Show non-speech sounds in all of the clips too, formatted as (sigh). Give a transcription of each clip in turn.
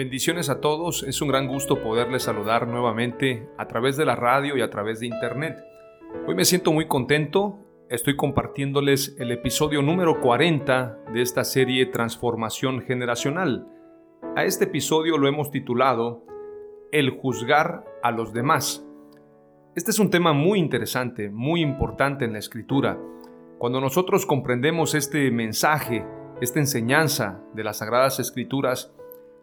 Bendiciones a todos, es un gran gusto poderles saludar nuevamente a través de la radio y a través de internet. Hoy me siento muy contento, estoy compartiéndoles el episodio número 40 de esta serie Transformación Generacional. A este episodio lo hemos titulado El juzgar a los demás. Este es un tema muy interesante, muy importante en la escritura. Cuando nosotros comprendemos este mensaje, esta enseñanza de las Sagradas Escrituras,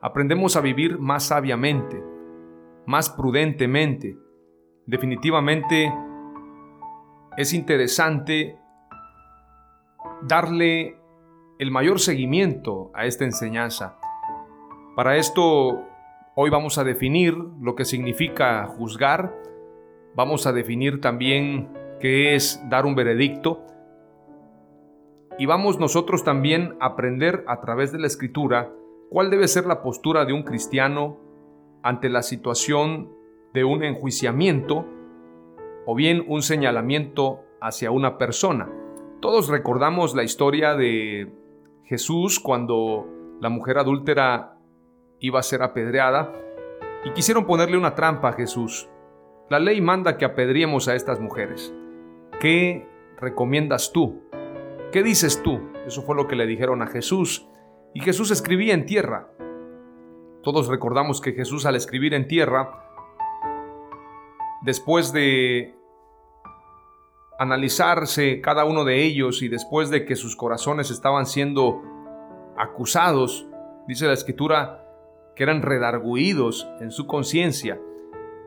aprendemos a vivir más sabiamente, más prudentemente. Definitivamente es interesante darle el mayor seguimiento a esta enseñanza. Para esto, hoy vamos a definir lo que significa juzgar, vamos a definir también qué es dar un veredicto, y vamos nosotros también a aprender a través de la escritura ¿Cuál debe ser la postura de un cristiano ante la situación de un enjuiciamiento o bien un señalamiento hacia una persona? Todos recordamos la historia de Jesús cuando la mujer adúltera iba a ser apedreada y quisieron ponerle una trampa a Jesús. La ley manda que apedriemos a estas mujeres. ¿Qué recomiendas tú? ¿Qué dices tú? Eso fue lo que le dijeron a Jesús y Jesús escribía en tierra. Todos recordamos que Jesús al escribir en tierra, después de analizarse cada uno de ellos y después de que sus corazones estaban siendo acusados, dice la escritura, que eran redarguidos en su conciencia,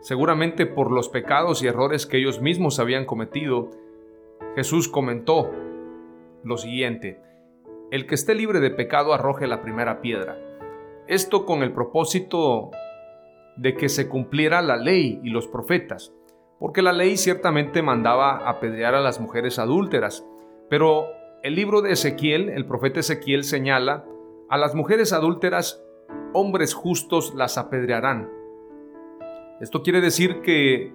seguramente por los pecados y errores que ellos mismos habían cometido, Jesús comentó lo siguiente, el que esté libre de pecado arroje la primera piedra. Esto con el propósito de que se cumpliera la ley y los profetas, porque la ley ciertamente mandaba apedrear a las mujeres adúlteras, pero el libro de Ezequiel, el profeta Ezequiel señala, a las mujeres adúlteras, hombres justos las apedrearán. Esto quiere decir que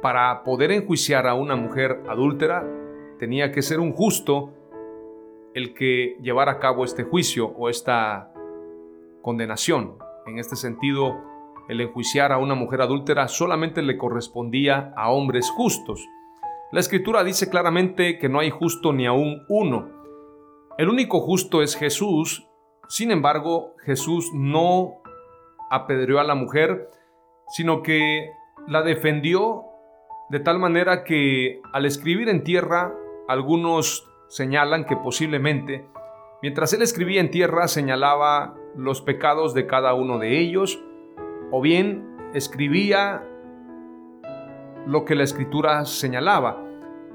para poder enjuiciar a una mujer adúltera, tenía que ser un justo el que llevara a cabo este juicio o esta condenación. En este sentido, el enjuiciar a una mujer adúltera solamente le correspondía a hombres justos. La escritura dice claramente que no hay justo ni aún uno. El único justo es Jesús. Sin embargo, Jesús no apedreó a la mujer, sino que la defendió de tal manera que al escribir en tierra algunos señalan que posiblemente, mientras él escribía en tierra, señalaba los pecados de cada uno de ellos, o bien escribía lo que la escritura señalaba.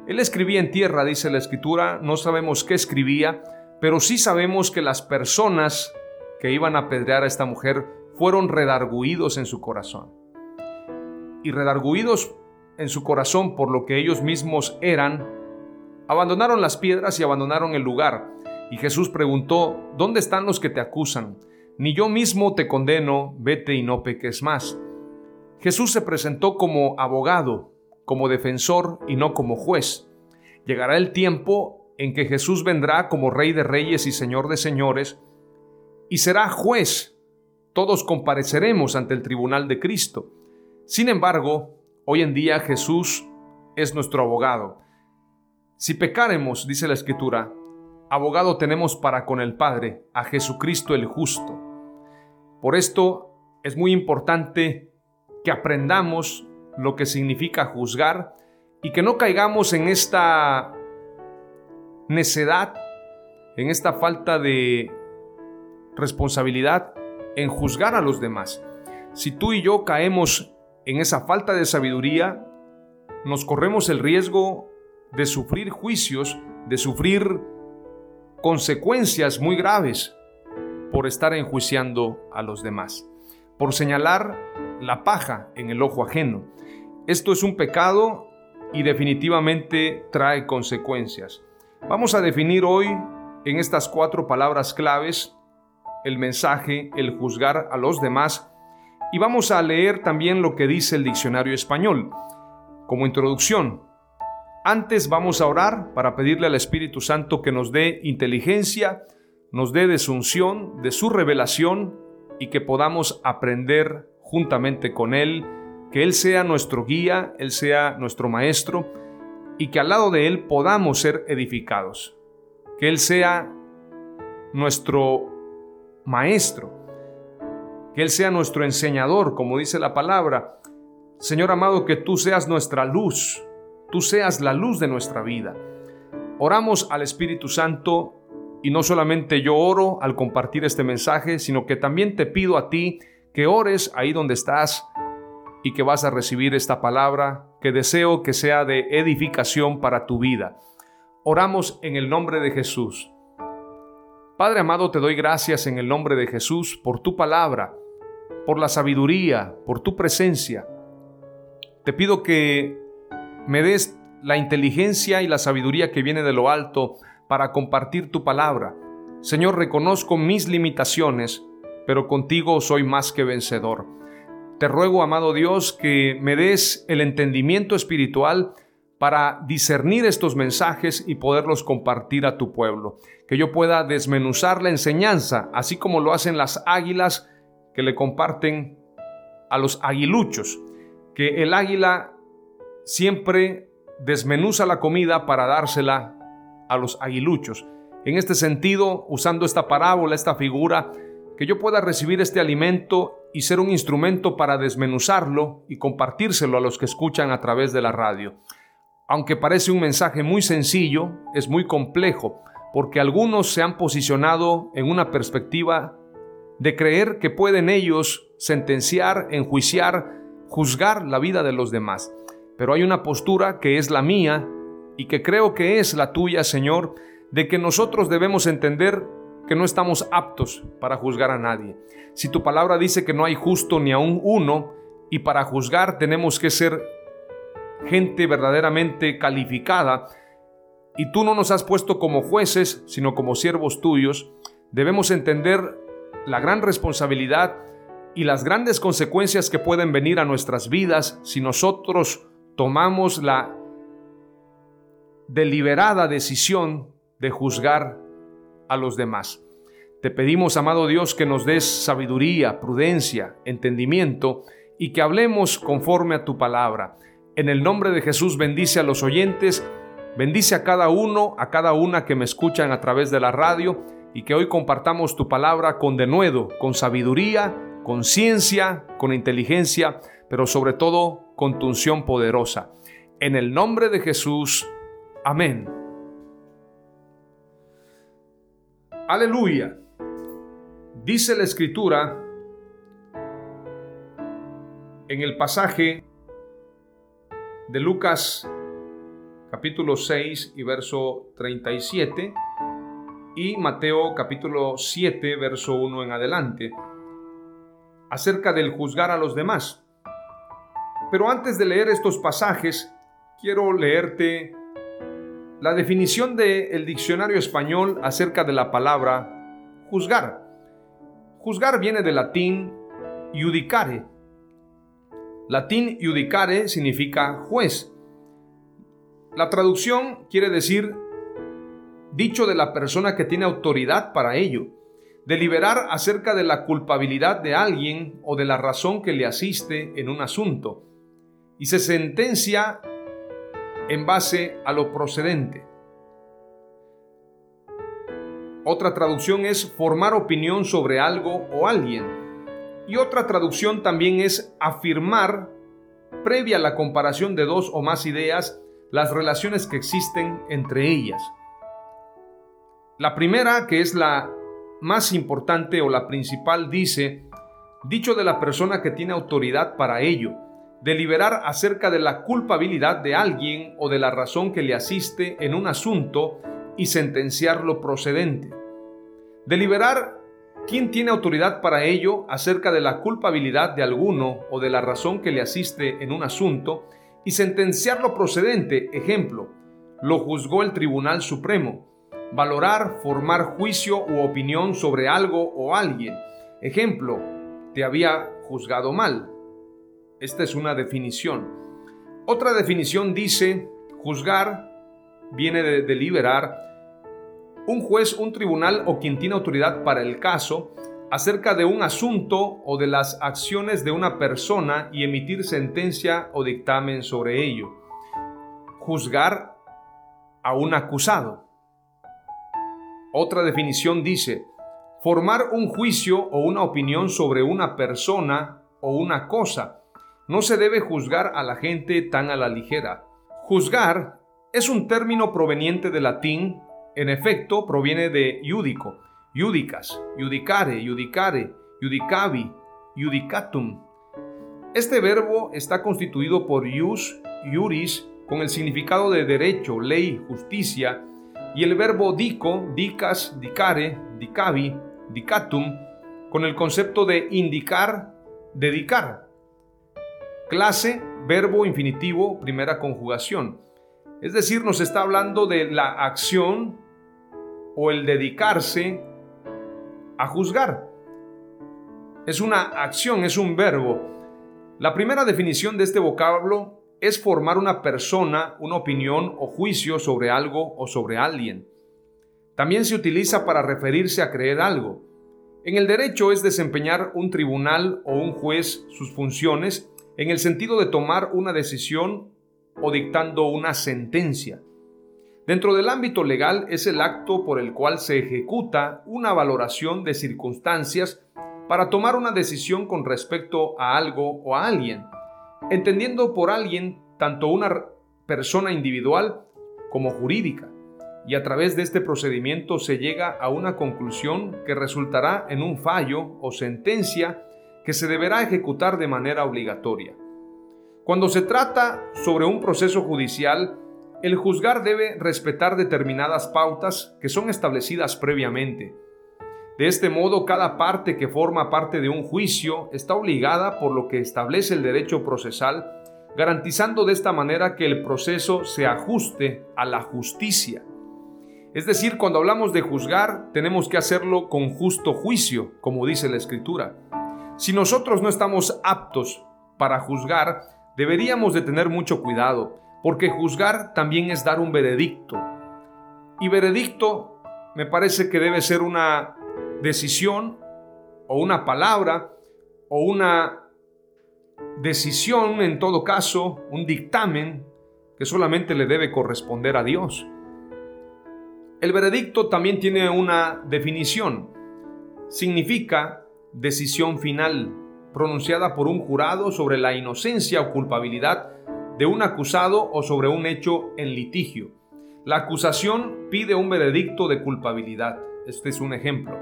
Él escribía en tierra, dice la escritura, no sabemos qué escribía, pero sí sabemos que las personas que iban a apedrear a esta mujer fueron redarguidos en su corazón. Y redarguidos en su corazón por lo que ellos mismos eran, Abandonaron las piedras y abandonaron el lugar. Y Jesús preguntó, ¿dónde están los que te acusan? Ni yo mismo te condeno, vete y no peques más. Jesús se presentó como abogado, como defensor y no como juez. Llegará el tiempo en que Jesús vendrá como Rey de Reyes y Señor de Señores y será juez todos compareceremos ante el tribunal de Cristo. Sin embargo, hoy en día Jesús es nuestro abogado. Si pecaremos, dice la Escritura, abogado tenemos para con el Padre, a Jesucristo el justo. Por esto es muy importante que aprendamos lo que significa juzgar y que no caigamos en esta necedad, en esta falta de responsabilidad en juzgar a los demás. Si tú y yo caemos en esa falta de sabiduría, nos corremos el riesgo de sufrir juicios, de sufrir consecuencias muy graves por estar enjuiciando a los demás, por señalar la paja en el ojo ajeno. Esto es un pecado y definitivamente trae consecuencias. Vamos a definir hoy en estas cuatro palabras claves el mensaje, el juzgar a los demás, y vamos a leer también lo que dice el diccionario español. Como introducción, antes vamos a orar para pedirle al Espíritu Santo que nos dé inteligencia, nos dé desunción de su revelación y que podamos aprender juntamente con Él, que Él sea nuestro guía, Él sea nuestro maestro y que al lado de Él podamos ser edificados, que Él sea nuestro maestro, que Él sea nuestro enseñador, como dice la palabra. Señor amado, que tú seas nuestra luz, tú seas la luz de nuestra vida. Oramos al Espíritu Santo y no solamente yo oro al compartir este mensaje, sino que también te pido a ti que ores ahí donde estás y que vas a recibir esta palabra que deseo que sea de edificación para tu vida. Oramos en el nombre de Jesús. Padre amado, te doy gracias en el nombre de Jesús por tu palabra, por la sabiduría, por tu presencia. Te pido que me des la inteligencia y la sabiduría que viene de lo alto para compartir tu palabra. Señor, reconozco mis limitaciones, pero contigo soy más que vencedor. Te ruego, amado Dios, que me des el entendimiento espiritual para discernir estos mensajes y poderlos compartir a tu pueblo. Que yo pueda desmenuzar la enseñanza, así como lo hacen las águilas que le comparten a los aguiluchos. Que el águila siempre desmenuza la comida para dársela a los aguiluchos. En este sentido, usando esta parábola, esta figura, que yo pueda recibir este alimento y ser un instrumento para desmenuzarlo y compartírselo a los que escuchan a través de la radio aunque parece un mensaje muy sencillo, es muy complejo, porque algunos se han posicionado en una perspectiva de creer que pueden ellos sentenciar, enjuiciar, juzgar la vida de los demás. Pero hay una postura que es la mía y que creo que es la tuya, Señor, de que nosotros debemos entender que no estamos aptos para juzgar a nadie. Si tu palabra dice que no hay justo ni aún uno, y para juzgar tenemos que ser gente verdaderamente calificada, y tú no nos has puesto como jueces, sino como siervos tuyos, debemos entender la gran responsabilidad y las grandes consecuencias que pueden venir a nuestras vidas si nosotros tomamos la deliberada decisión de juzgar a los demás. Te pedimos, amado Dios, que nos des sabiduría, prudencia, entendimiento y que hablemos conforme a tu palabra. En el nombre de Jesús bendice a los oyentes, bendice a cada uno, a cada una que me escuchan a través de la radio y que hoy compartamos tu palabra con denuedo, con sabiduría, con ciencia, con inteligencia, pero sobre todo con tu unción poderosa. En el nombre de Jesús, amén. Aleluya. Dice la escritura en el pasaje de Lucas capítulo 6 y verso 37 y Mateo capítulo 7 verso 1 en adelante acerca del juzgar a los demás. Pero antes de leer estos pasajes, quiero leerte la definición del diccionario español acerca de la palabra juzgar. Juzgar viene del latín judicare, Latín judicare significa juez. La traducción quiere decir dicho de la persona que tiene autoridad para ello. deliberar acerca de la culpabilidad de alguien o de la razón que le asiste en un asunto, y se sentencia en base a lo procedente. Otra traducción es formar opinión sobre algo o alguien. Y otra traducción también es afirmar, previa a la comparación de dos o más ideas, las relaciones que existen entre ellas. La primera, que es la más importante o la principal, dice, dicho de la persona que tiene autoridad para ello, deliberar acerca de la culpabilidad de alguien o de la razón que le asiste en un asunto y sentenciar lo procedente. Deliberar quién tiene autoridad para ello acerca de la culpabilidad de alguno o de la razón que le asiste en un asunto y sentenciar lo procedente. Ejemplo, lo juzgó el Tribunal Supremo. Valorar, formar juicio u opinión sobre algo o alguien. Ejemplo, te había juzgado mal. Esta es una definición. Otra definición dice, juzgar viene de deliberar. Un juez, un tribunal o quien tiene autoridad para el caso acerca de un asunto o de las acciones de una persona y emitir sentencia o dictamen sobre ello. Juzgar a un acusado. Otra definición dice, formar un juicio o una opinión sobre una persona o una cosa no se debe juzgar a la gente tan a la ligera. Juzgar es un término proveniente del latín, en efecto proviene de iudico, iudicas, iudicare, iudicare, iudicavi, iudicatum. Este verbo está constituido por ius, iuris, con el significado de derecho, ley, justicia, y el verbo dico, dicas, dicare, dicavi, dicatum, con el concepto de indicar, dedicar. Clase, verbo infinitivo, primera conjugación. Es decir, nos está hablando de la acción o el dedicarse a juzgar. Es una acción, es un verbo. La primera definición de este vocablo es formar una persona, una opinión o juicio sobre algo o sobre alguien. También se utiliza para referirse a creer algo. En el derecho es desempeñar un tribunal o un juez sus funciones en el sentido de tomar una decisión o dictando una sentencia. Dentro del ámbito legal es el acto por el cual se ejecuta una valoración de circunstancias para tomar una decisión con respecto a algo o a alguien, entendiendo por alguien tanto una persona individual como jurídica, y a través de este procedimiento se llega a una conclusión que resultará en un fallo o sentencia que se deberá ejecutar de manera obligatoria. Cuando se trata sobre un proceso judicial, el juzgar debe respetar determinadas pautas que son establecidas previamente. De este modo, cada parte que forma parte de un juicio está obligada por lo que establece el derecho procesal, garantizando de esta manera que el proceso se ajuste a la justicia. Es decir, cuando hablamos de juzgar, tenemos que hacerlo con justo juicio, como dice la Escritura. Si nosotros no estamos aptos para juzgar, deberíamos de tener mucho cuidado, porque juzgar también es dar un veredicto. Y veredicto me parece que debe ser una decisión o una palabra o una decisión, en todo caso, un dictamen que solamente le debe corresponder a Dios. El veredicto también tiene una definición. Significa decisión final pronunciada por un jurado sobre la inocencia o culpabilidad de un acusado o sobre un hecho en litigio. La acusación pide un veredicto de culpabilidad. Este es un ejemplo.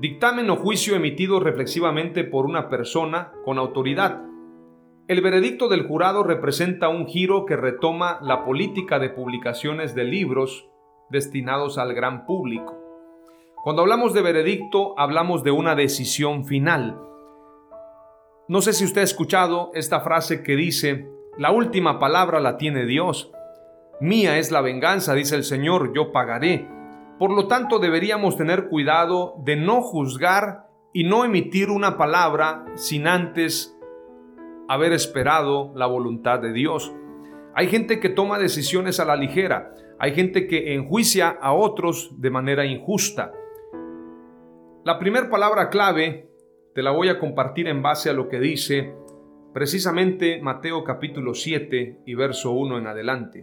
Dictamen o juicio emitido reflexivamente por una persona con autoridad. El veredicto del jurado representa un giro que retoma la política de publicaciones de libros destinados al gran público. Cuando hablamos de veredicto, hablamos de una decisión final. No sé si usted ha escuchado esta frase que dice, la última palabra la tiene Dios. Mía es la venganza, dice el Señor, yo pagaré. Por lo tanto, deberíamos tener cuidado de no juzgar y no emitir una palabra sin antes haber esperado la voluntad de Dios. Hay gente que toma decisiones a la ligera, hay gente que enjuicia a otros de manera injusta. La primera palabra clave te la voy a compartir en base a lo que dice precisamente Mateo capítulo 7 y verso 1 en adelante.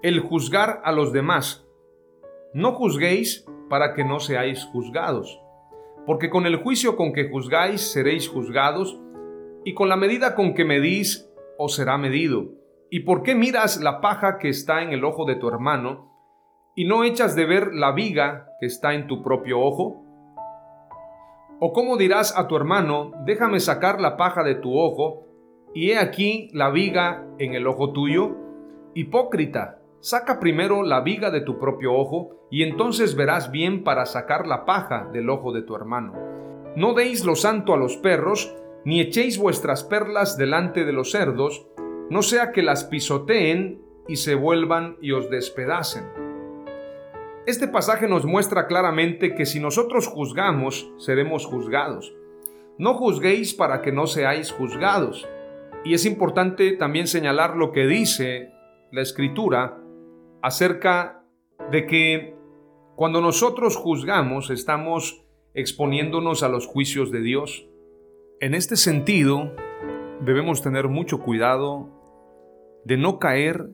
El juzgar a los demás. No juzguéis para que no seáis juzgados, porque con el juicio con que juzgáis seréis juzgados, y con la medida con que medís os será medido. ¿Y por qué miras la paja que está en el ojo de tu hermano, y no echas de ver la viga que está en tu propio ojo? ¿O cómo dirás a tu hermano, déjame sacar la paja de tu ojo, y he aquí la viga en el ojo tuyo? Hipócrita, saca primero la viga de tu propio ojo, y entonces verás bien para sacar la paja del ojo de tu hermano. No deis lo santo a los perros, ni echéis vuestras perlas delante de los cerdos, no sea que las pisoteen y se vuelvan y os despedacen. Este pasaje nos muestra claramente que si nosotros juzgamos, seremos juzgados. No juzguéis para que no seáis juzgados. Y es importante también señalar lo que dice la escritura acerca de que cuando nosotros juzgamos estamos exponiéndonos a los juicios de Dios. En este sentido, debemos tener mucho cuidado de no caer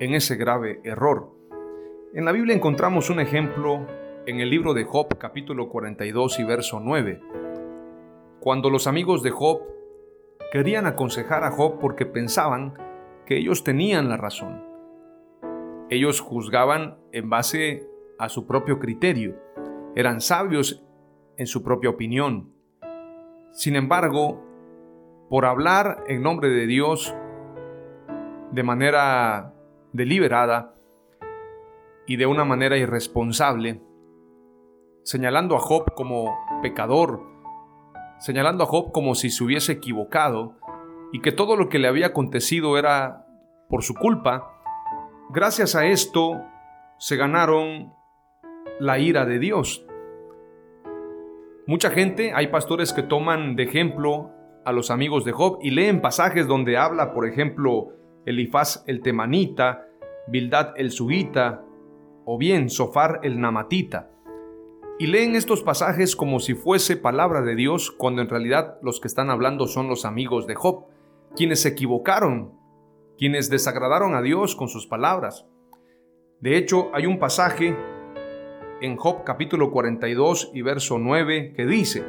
en ese grave error. En la Biblia encontramos un ejemplo en el libro de Job capítulo 42 y verso 9, cuando los amigos de Job querían aconsejar a Job porque pensaban que ellos tenían la razón. Ellos juzgaban en base a su propio criterio, eran sabios en su propia opinión. Sin embargo, por hablar en nombre de Dios de manera deliberada, y de una manera irresponsable, señalando a Job como pecador, señalando a Job como si se hubiese equivocado y que todo lo que le había acontecido era por su culpa, gracias a esto se ganaron la ira de Dios. Mucha gente, hay pastores que toman de ejemplo a los amigos de Job y leen pasajes donde habla, por ejemplo, Elifaz el temanita, Bildad el suita, o bien Sofar el Namatita, y leen estos pasajes como si fuese palabra de Dios cuando en realidad los que están hablando son los amigos de Job, quienes se equivocaron, quienes desagradaron a Dios con sus palabras. De hecho, hay un pasaje en Job capítulo 42 y verso 9 que dice,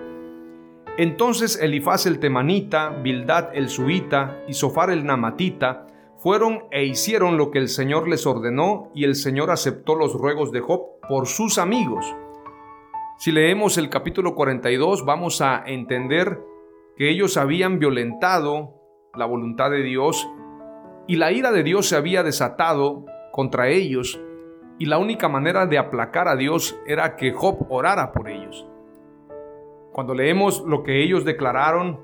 Entonces Elifaz el temanita, Bildad el suita y Sofar el namatita fueron e hicieron lo que el Señor les ordenó y el Señor aceptó los ruegos de Job por sus amigos. Si leemos el capítulo 42 vamos a entender que ellos habían violentado la voluntad de Dios y la ira de Dios se había desatado contra ellos y la única manera de aplacar a Dios era que Job orara por ellos. Cuando leemos lo que ellos declararon,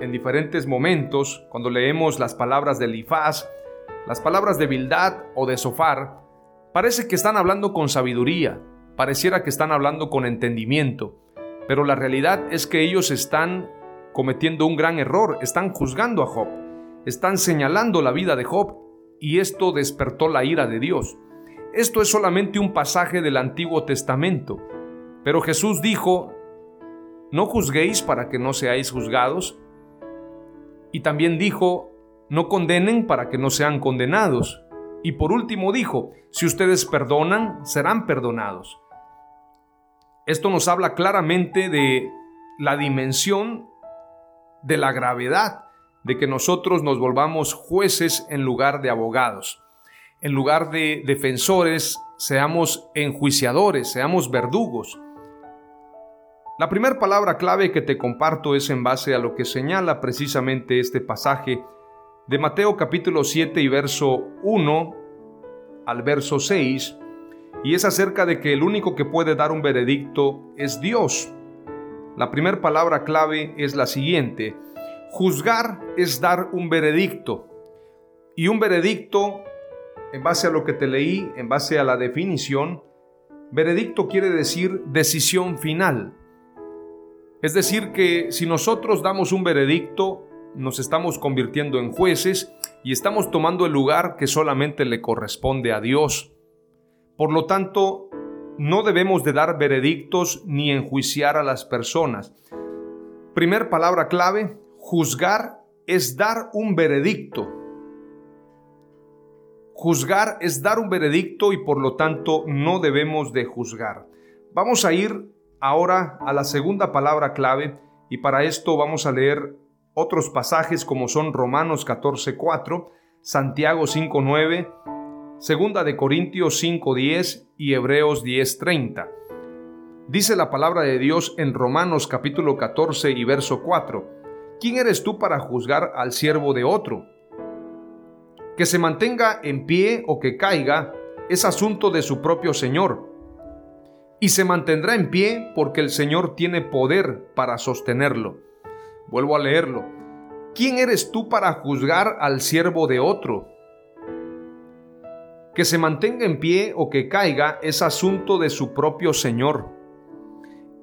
en diferentes momentos, cuando leemos las palabras de Elifaz, las palabras de Bildad o de Sofar, parece que están hablando con sabiduría, pareciera que están hablando con entendimiento, pero la realidad es que ellos están cometiendo un gran error, están juzgando a Job, están señalando la vida de Job y esto despertó la ira de Dios. Esto es solamente un pasaje del Antiguo Testamento, pero Jesús dijo, no juzguéis para que no seáis juzgados, y también dijo, no condenen para que no sean condenados. Y por último dijo, si ustedes perdonan, serán perdonados. Esto nos habla claramente de la dimensión de la gravedad de que nosotros nos volvamos jueces en lugar de abogados. En lugar de defensores, seamos enjuiciadores, seamos verdugos. La primera palabra clave que te comparto es en base a lo que señala precisamente este pasaje de Mateo capítulo 7 y verso 1 al verso 6, y es acerca de que el único que puede dar un veredicto es Dios. La primera palabra clave es la siguiente, juzgar es dar un veredicto, y un veredicto, en base a lo que te leí, en base a la definición, veredicto quiere decir decisión final es decir, que si nosotros damos un veredicto, nos estamos convirtiendo en jueces y estamos tomando el lugar que solamente le corresponde a Dios. Por lo tanto, no debemos de dar veredictos ni enjuiciar a las personas. Primer palabra clave, juzgar es dar un veredicto. Juzgar es dar un veredicto y por lo tanto no debemos de juzgar. Vamos a ir ahora a la segunda palabra clave y para esto vamos a leer otros pasajes como son Romanos 14:4, Santiago 5:9, Segunda de Corintios 5:10 y Hebreos 10:30. Dice la palabra de Dios en Romanos capítulo 14 y verso 4. ¿Quién eres tú para juzgar al siervo de otro? Que se mantenga en pie o que caiga es asunto de su propio Señor. Y se mantendrá en pie porque el Señor tiene poder para sostenerlo. Vuelvo a leerlo. ¿Quién eres tú para juzgar al siervo de otro? Que se mantenga en pie o que caiga es asunto de su propio Señor.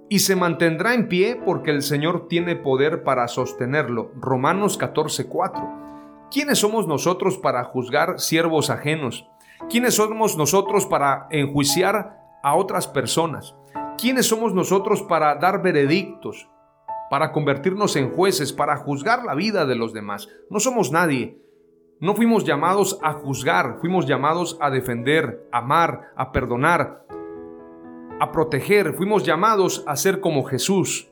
Y se mantendrá en pie porque el Señor tiene poder para sostenerlo. Romanos 14:4. ¿Quiénes somos nosotros para juzgar siervos ajenos? ¿Quiénes somos nosotros para enjuiciar a otras personas? ¿Quiénes somos nosotros para dar veredictos? Para convertirnos en jueces, para juzgar la vida de los demás. No somos nadie. No fuimos llamados a juzgar, fuimos llamados a defender, amar, a perdonar, a proteger, fuimos llamados a ser como Jesús.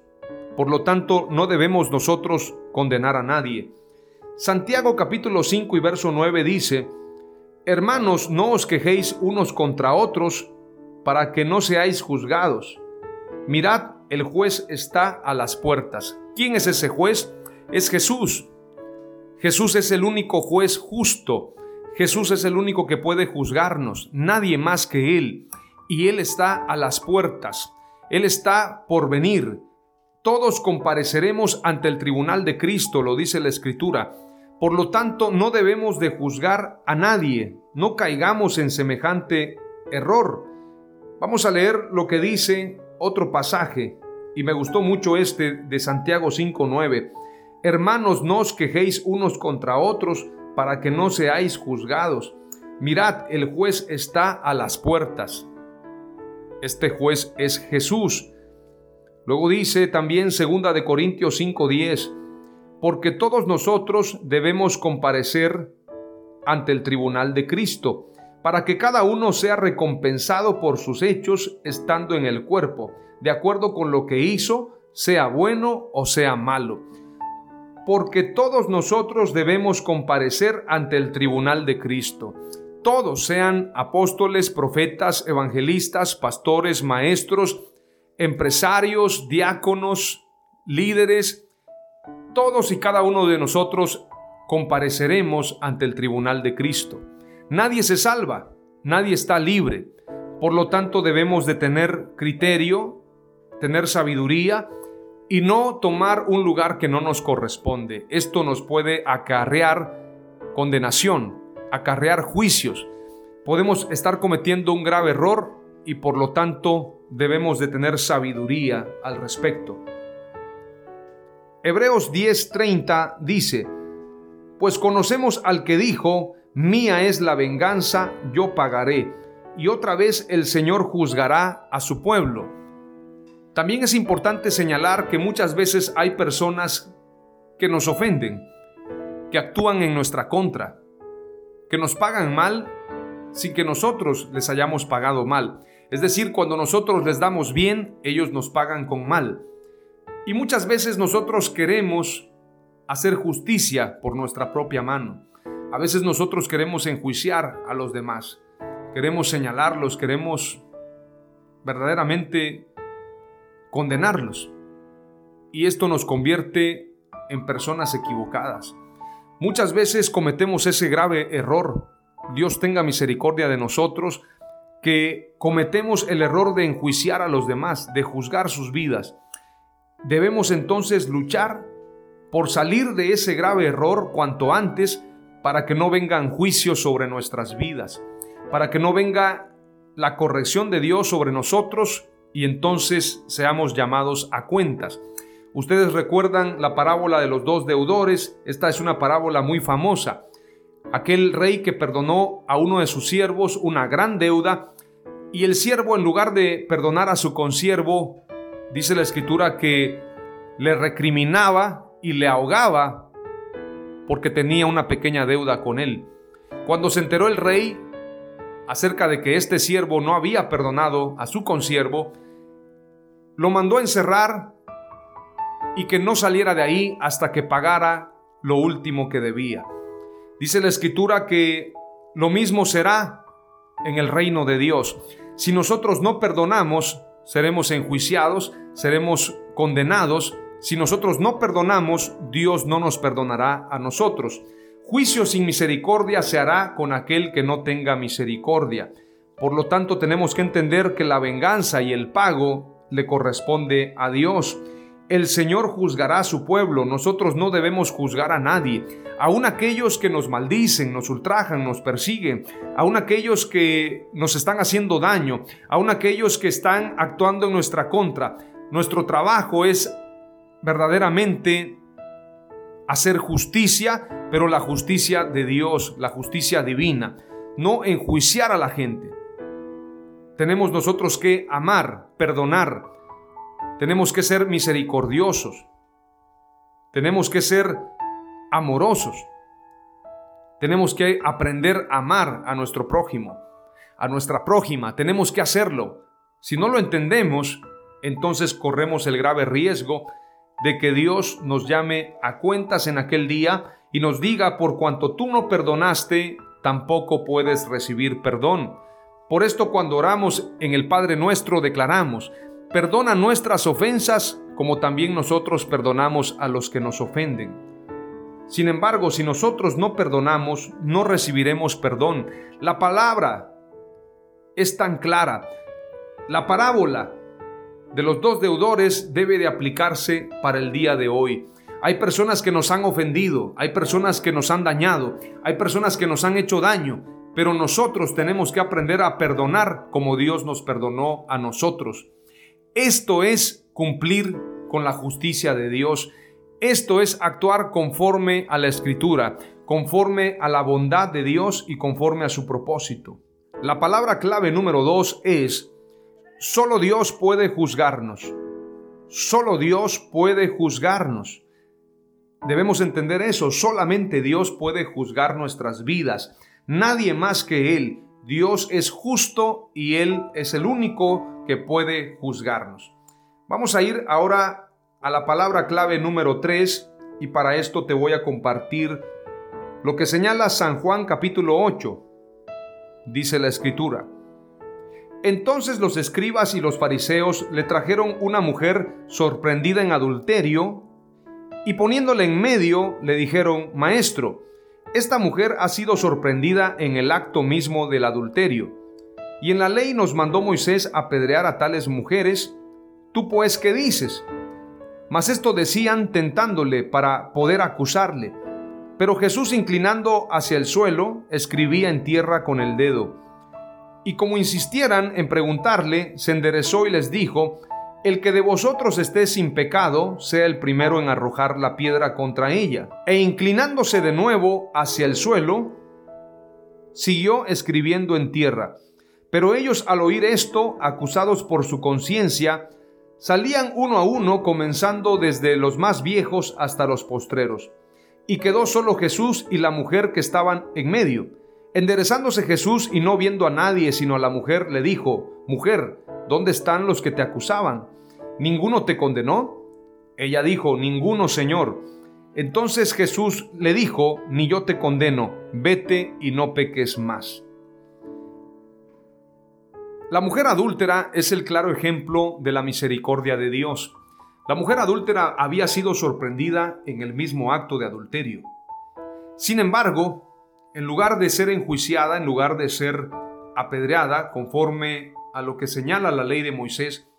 Por lo tanto, no debemos nosotros condenar a nadie. Santiago capítulo 5 y verso 9 dice, Hermanos, no os quejéis unos contra otros para que no seáis juzgados. Mirad, el juez está a las puertas. ¿Quién es ese juez? Es Jesús. Jesús es el único juez justo. Jesús es el único que puede juzgarnos, nadie más que Él. Y Él está a las puertas. Él está por venir. Todos compareceremos ante el tribunal de Cristo, lo dice la Escritura. Por lo tanto, no debemos de juzgar a nadie. No caigamos en semejante error. Vamos a leer lo que dice otro pasaje, y me gustó mucho este de Santiago 5.9. Hermanos, no os quejéis unos contra otros para que no seáis juzgados. Mirad, el juez está a las puertas. Este juez es Jesús. Luego dice también segunda de Corintios 5:10, porque todos nosotros debemos comparecer ante el tribunal de Cristo, para que cada uno sea recompensado por sus hechos estando en el cuerpo, de acuerdo con lo que hizo, sea bueno o sea malo porque todos nosotros debemos comparecer ante el tribunal de Cristo. Todos sean apóstoles, profetas, evangelistas, pastores, maestros, empresarios, diáconos, líderes, todos y cada uno de nosotros compareceremos ante el tribunal de Cristo. Nadie se salva, nadie está libre. Por lo tanto, debemos de tener criterio, tener sabiduría y no tomar un lugar que no nos corresponde. Esto nos puede acarrear condenación, acarrear juicios. Podemos estar cometiendo un grave error y por lo tanto debemos de tener sabiduría al respecto. Hebreos 10:30 dice, pues conocemos al que dijo, mía es la venganza, yo pagaré, y otra vez el Señor juzgará a su pueblo. También es importante señalar que muchas veces hay personas que nos ofenden, que actúan en nuestra contra, que nos pagan mal sin que nosotros les hayamos pagado mal. Es decir, cuando nosotros les damos bien, ellos nos pagan con mal. Y muchas veces nosotros queremos hacer justicia por nuestra propia mano. A veces nosotros queremos enjuiciar a los demás, queremos señalarlos, queremos verdaderamente condenarlos. Y esto nos convierte en personas equivocadas. Muchas veces cometemos ese grave error. Dios tenga misericordia de nosotros, que cometemos el error de enjuiciar a los demás, de juzgar sus vidas. Debemos entonces luchar por salir de ese grave error cuanto antes para que no vengan juicios sobre nuestras vidas, para que no venga la corrección de Dios sobre nosotros y entonces seamos llamados a cuentas. Ustedes recuerdan la parábola de los dos deudores, esta es una parábola muy famosa. Aquel rey que perdonó a uno de sus siervos una gran deuda Y el siervo, en lugar de perdonar a su consiervo, dice la escritura que le recriminaba y le ahogaba porque tenía una pequeña deuda con él. Cuando se enteró el rey acerca de que este siervo no había perdonado a su consiervo, lo mandó encerrar y que no saliera de ahí hasta que pagara lo último que debía. Dice la escritura que lo mismo será en el reino de Dios. Si nosotros no perdonamos, seremos enjuiciados, seremos condenados. Si nosotros no perdonamos, Dios no nos perdonará a nosotros. Juicio sin misericordia se hará con aquel que no tenga misericordia. Por lo tanto, tenemos que entender que la venganza y el pago le corresponde a Dios. El Señor juzgará a su pueblo, nosotros no debemos juzgar a nadie, aun aquellos que nos maldicen, nos ultrajan, nos persiguen, aun aquellos que nos están haciendo daño, aun aquellos que están actuando en nuestra contra. Nuestro trabajo es verdaderamente hacer justicia, pero la justicia de Dios, la justicia divina, no enjuiciar a la gente. Tenemos nosotros que amar, perdonar, tenemos que ser misericordiosos. Tenemos que ser amorosos. Tenemos que aprender a amar a nuestro prójimo, a nuestra prójima. Tenemos que hacerlo. Si no lo entendemos, entonces corremos el grave riesgo de que Dios nos llame a cuentas en aquel día y nos diga, por cuanto tú no perdonaste, tampoco puedes recibir perdón. Por esto cuando oramos en el Padre nuestro declaramos, Perdona nuestras ofensas como también nosotros perdonamos a los que nos ofenden. Sin embargo, si nosotros no perdonamos, no recibiremos perdón. La palabra es tan clara. La parábola de los dos deudores debe de aplicarse para el día de hoy. Hay personas que nos han ofendido, hay personas que nos han dañado, hay personas que nos han hecho daño, pero nosotros tenemos que aprender a perdonar como Dios nos perdonó a nosotros. Esto es cumplir con la justicia de Dios. Esto es actuar conforme a la escritura, conforme a la bondad de Dios y conforme a su propósito. La palabra clave número dos es, solo Dios puede juzgarnos. Solo Dios puede juzgarnos. Debemos entender eso, solamente Dios puede juzgar nuestras vidas, nadie más que Él. Dios es justo y Él es el único que puede juzgarnos. Vamos a ir ahora a la palabra clave número 3 y para esto te voy a compartir lo que señala San Juan capítulo 8. Dice la escritura. Entonces los escribas y los fariseos le trajeron una mujer sorprendida en adulterio y poniéndole en medio le dijeron, Maestro, esta mujer ha sido sorprendida en el acto mismo del adulterio. Y en la ley nos mandó Moisés apedrear a tales mujeres. ¿Tú pues qué dices? Mas esto decían tentándole para poder acusarle. Pero Jesús inclinando hacia el suelo, escribía en tierra con el dedo. Y como insistieran en preguntarle, se enderezó y les dijo, el que de vosotros esté sin pecado, sea el primero en arrojar la piedra contra ella. E inclinándose de nuevo hacia el suelo, siguió escribiendo en tierra. Pero ellos al oír esto, acusados por su conciencia, salían uno a uno, comenzando desde los más viejos hasta los postreros. Y quedó solo Jesús y la mujer que estaban en medio. Enderezándose Jesús y no viendo a nadie sino a la mujer, le dijo, Mujer, ¿dónde están los que te acusaban? ¿Ninguno te condenó? Ella dijo, Ninguno, Señor. Entonces Jesús le dijo, Ni yo te condeno, vete y no peques más. La mujer adúltera es el claro ejemplo de la misericordia de Dios. La mujer adúltera había sido sorprendida en el mismo acto de adulterio. Sin embargo, en lugar de ser enjuiciada, en lugar de ser apedreada conforme a lo que señala la ley de Moisés,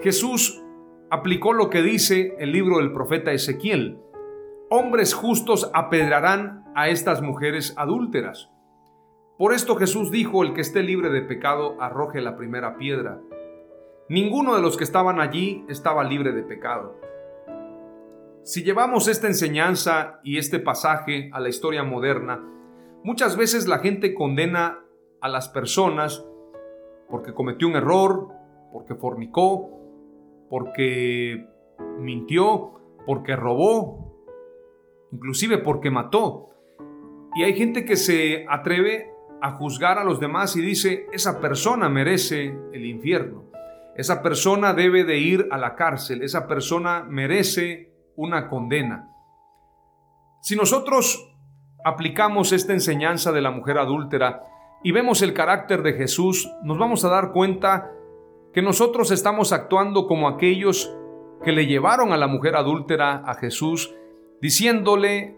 Jesús aplicó lo que dice el libro del profeta Ezequiel. Hombres justos apedrarán a estas mujeres adúlteras. Por esto Jesús dijo, el que esté libre de pecado, arroje la primera piedra. Ninguno de los que estaban allí estaba libre de pecado. Si llevamos esta enseñanza y este pasaje a la historia moderna, muchas veces la gente condena a las personas porque cometió un error, porque fornicó, porque mintió, porque robó, inclusive porque mató. Y hay gente que se atreve a juzgar a los demás y dice, esa persona merece el infierno, esa persona debe de ir a la cárcel, esa persona merece una condena. Si nosotros aplicamos esta enseñanza de la mujer adúltera y vemos el carácter de Jesús, nos vamos a dar cuenta que nosotros estamos actuando como aquellos que le llevaron a la mujer adúltera a Jesús, diciéndole,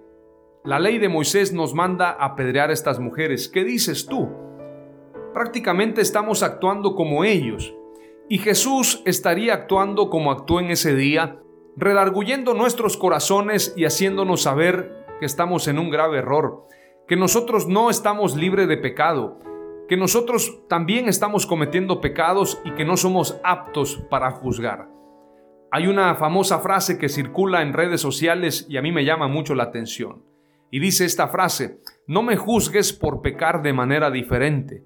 la ley de Moisés nos manda apedrear a estas mujeres. ¿Qué dices tú? Prácticamente estamos actuando como ellos. Y Jesús estaría actuando como actuó en ese día, redarguyendo nuestros corazones y haciéndonos saber que estamos en un grave error, que nosotros no estamos libres de pecado, que nosotros también estamos cometiendo pecados y que no somos aptos para juzgar. Hay una famosa frase que circula en redes sociales y a mí me llama mucho la atención. Y dice esta frase, no me juzgues por pecar de manera diferente,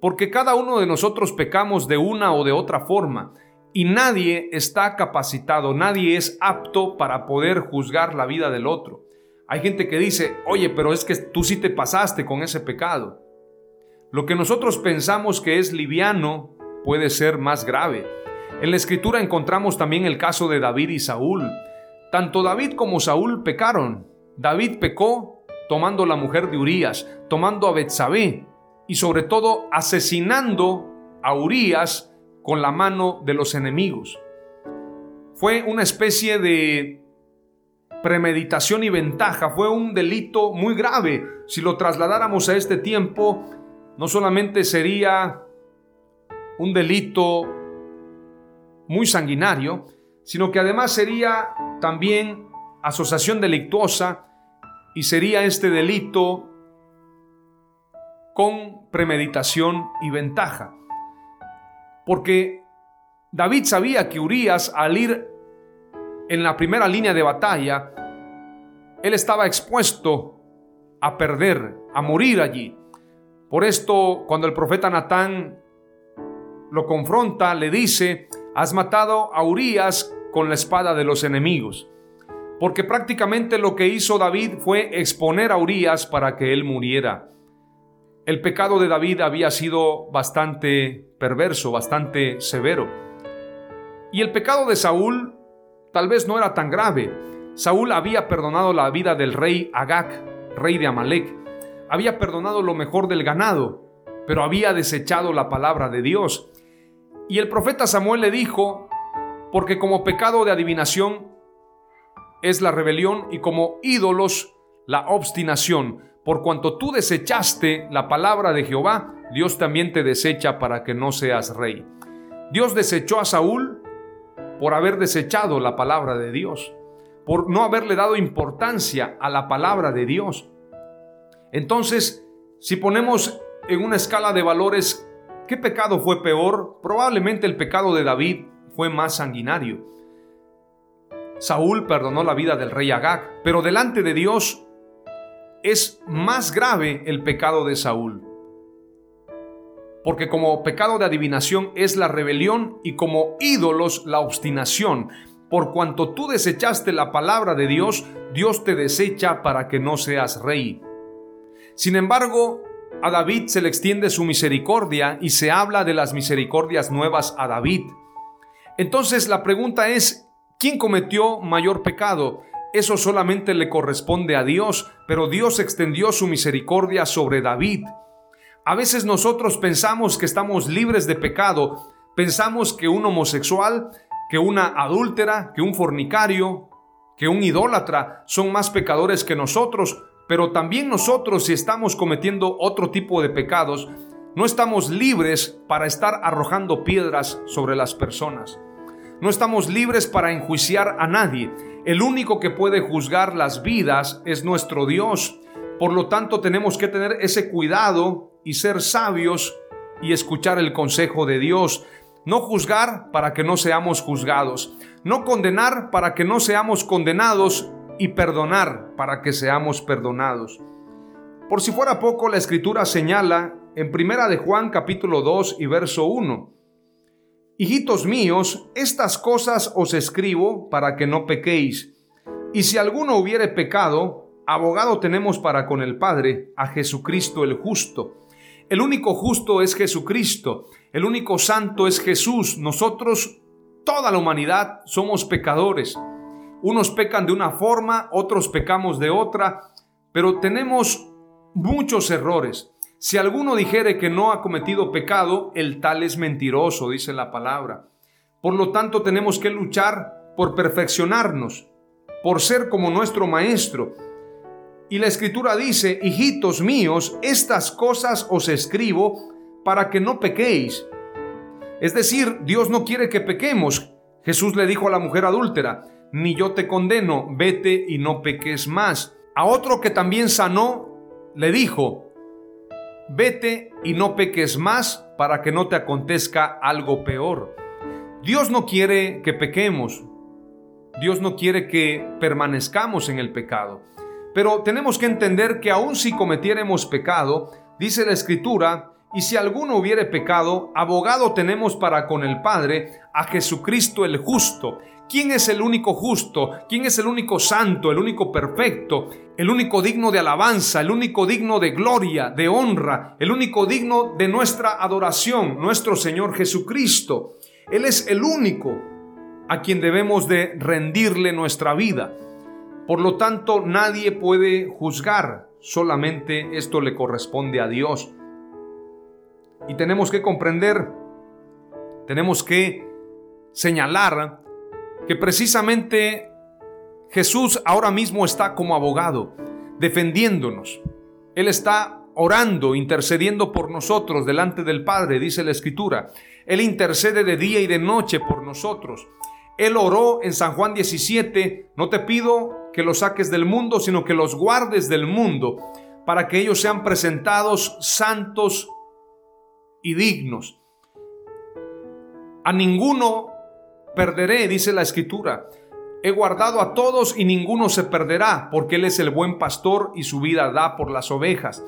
porque cada uno de nosotros pecamos de una o de otra forma y nadie está capacitado, nadie es apto para poder juzgar la vida del otro. Hay gente que dice, oye, pero es que tú sí te pasaste con ese pecado. Lo que nosotros pensamos que es liviano puede ser más grave. En la escritura encontramos también el caso de David y Saúl. Tanto David como Saúl pecaron. David pecó tomando la mujer de Urías, tomando a Betsabé y sobre todo asesinando a Urías con la mano de los enemigos. Fue una especie de premeditación y ventaja. Fue un delito muy grave. Si lo trasladáramos a este tiempo, no solamente sería un delito muy sanguinario, sino que además sería también asociación delictuosa y sería este delito con premeditación y ventaja. Porque David sabía que Urias al ir en la primera línea de batalla, él estaba expuesto a perder, a morir allí. Por esto, cuando el profeta Natán lo confronta, le dice, has matado a Urias con la espada de los enemigos. Porque prácticamente lo que hizo David fue exponer a Urias para que él muriera. El pecado de David había sido bastante perverso, bastante severo. Y el pecado de Saúl tal vez no era tan grave. Saúl había perdonado la vida del rey Agag, rey de Amalek. Había perdonado lo mejor del ganado, pero había desechado la palabra de Dios. Y el profeta Samuel le dijo, porque como pecado de adivinación es la rebelión y como ídolos la obstinación. Por cuanto tú desechaste la palabra de Jehová, Dios también te desecha para que no seas rey. Dios desechó a Saúl por haber desechado la palabra de Dios, por no haberle dado importancia a la palabra de Dios. Entonces, si ponemos en una escala de valores qué pecado fue peor, probablemente el pecado de David fue más sanguinario. Saúl perdonó la vida del rey Agag, pero delante de Dios es más grave el pecado de Saúl porque como pecado de adivinación es la rebelión y como ídolos la obstinación. Por cuanto tú desechaste la palabra de Dios, Dios te desecha para que no seas rey. Sin embargo, a David se le extiende su misericordia y se habla de las misericordias nuevas a David. Entonces la pregunta es, ¿quién cometió mayor pecado? Eso solamente le corresponde a Dios, pero Dios extendió su misericordia sobre David. A veces nosotros pensamos que estamos libres de pecado, pensamos que un homosexual, que una adúltera, que un fornicario, que un idólatra son más pecadores que nosotros, pero también nosotros si estamos cometiendo otro tipo de pecados, no estamos libres para estar arrojando piedras sobre las personas. No estamos libres para enjuiciar a nadie. El único que puede juzgar las vidas es nuestro Dios. Por lo tanto, tenemos que tener ese cuidado y ser sabios y escuchar el consejo de Dios. No juzgar para que no seamos juzgados. No condenar para que no seamos condenados y perdonar para que seamos perdonados. Por si fuera poco, la escritura señala en Primera de Juan capítulo 2 y verso 1. Hijitos míos, estas cosas os escribo para que no pequéis. Y si alguno hubiere pecado, abogado tenemos para con el Padre, a Jesucristo el justo. El único justo es Jesucristo, el único santo es Jesús. Nosotros, toda la humanidad, somos pecadores. Unos pecan de una forma, otros pecamos de otra, pero tenemos muchos errores. Si alguno dijere que no ha cometido pecado, el tal es mentiroso, dice la palabra. Por lo tanto, tenemos que luchar por perfeccionarnos, por ser como nuestro Maestro. Y la Escritura dice, hijitos míos, estas cosas os escribo para que no pequéis. Es decir, Dios no quiere que pequemos. Jesús le dijo a la mujer adúltera, ni yo te condeno, vete y no peques más. A otro que también sanó, le dijo, vete y no peques más para que no te acontezca algo peor. Dios no quiere que pequemos, Dios no quiere que permanezcamos en el pecado. Pero tenemos que entender que aun si cometiéramos pecado, dice la Escritura, y si alguno hubiere pecado, abogado tenemos para con el Padre a Jesucristo el justo. ¿Quién es el único justo? ¿Quién es el único santo, el único perfecto, el único digno de alabanza, el único digno de gloria, de honra, el único digno de nuestra adoración, nuestro Señor Jesucristo? Él es el único a quien debemos de rendirle nuestra vida. Por lo tanto, nadie puede juzgar, solamente esto le corresponde a Dios. Y tenemos que comprender, tenemos que señalar que precisamente Jesús ahora mismo está como abogado, defendiéndonos. Él está orando, intercediendo por nosotros delante del Padre, dice la Escritura. Él intercede de día y de noche por nosotros. Él oró en San Juan 17, no te pido que los saques del mundo, sino que los guardes del mundo, para que ellos sean presentados santos y dignos. A ninguno perderé, dice la escritura. He guardado a todos y ninguno se perderá, porque Él es el buen pastor y su vida da por las ovejas.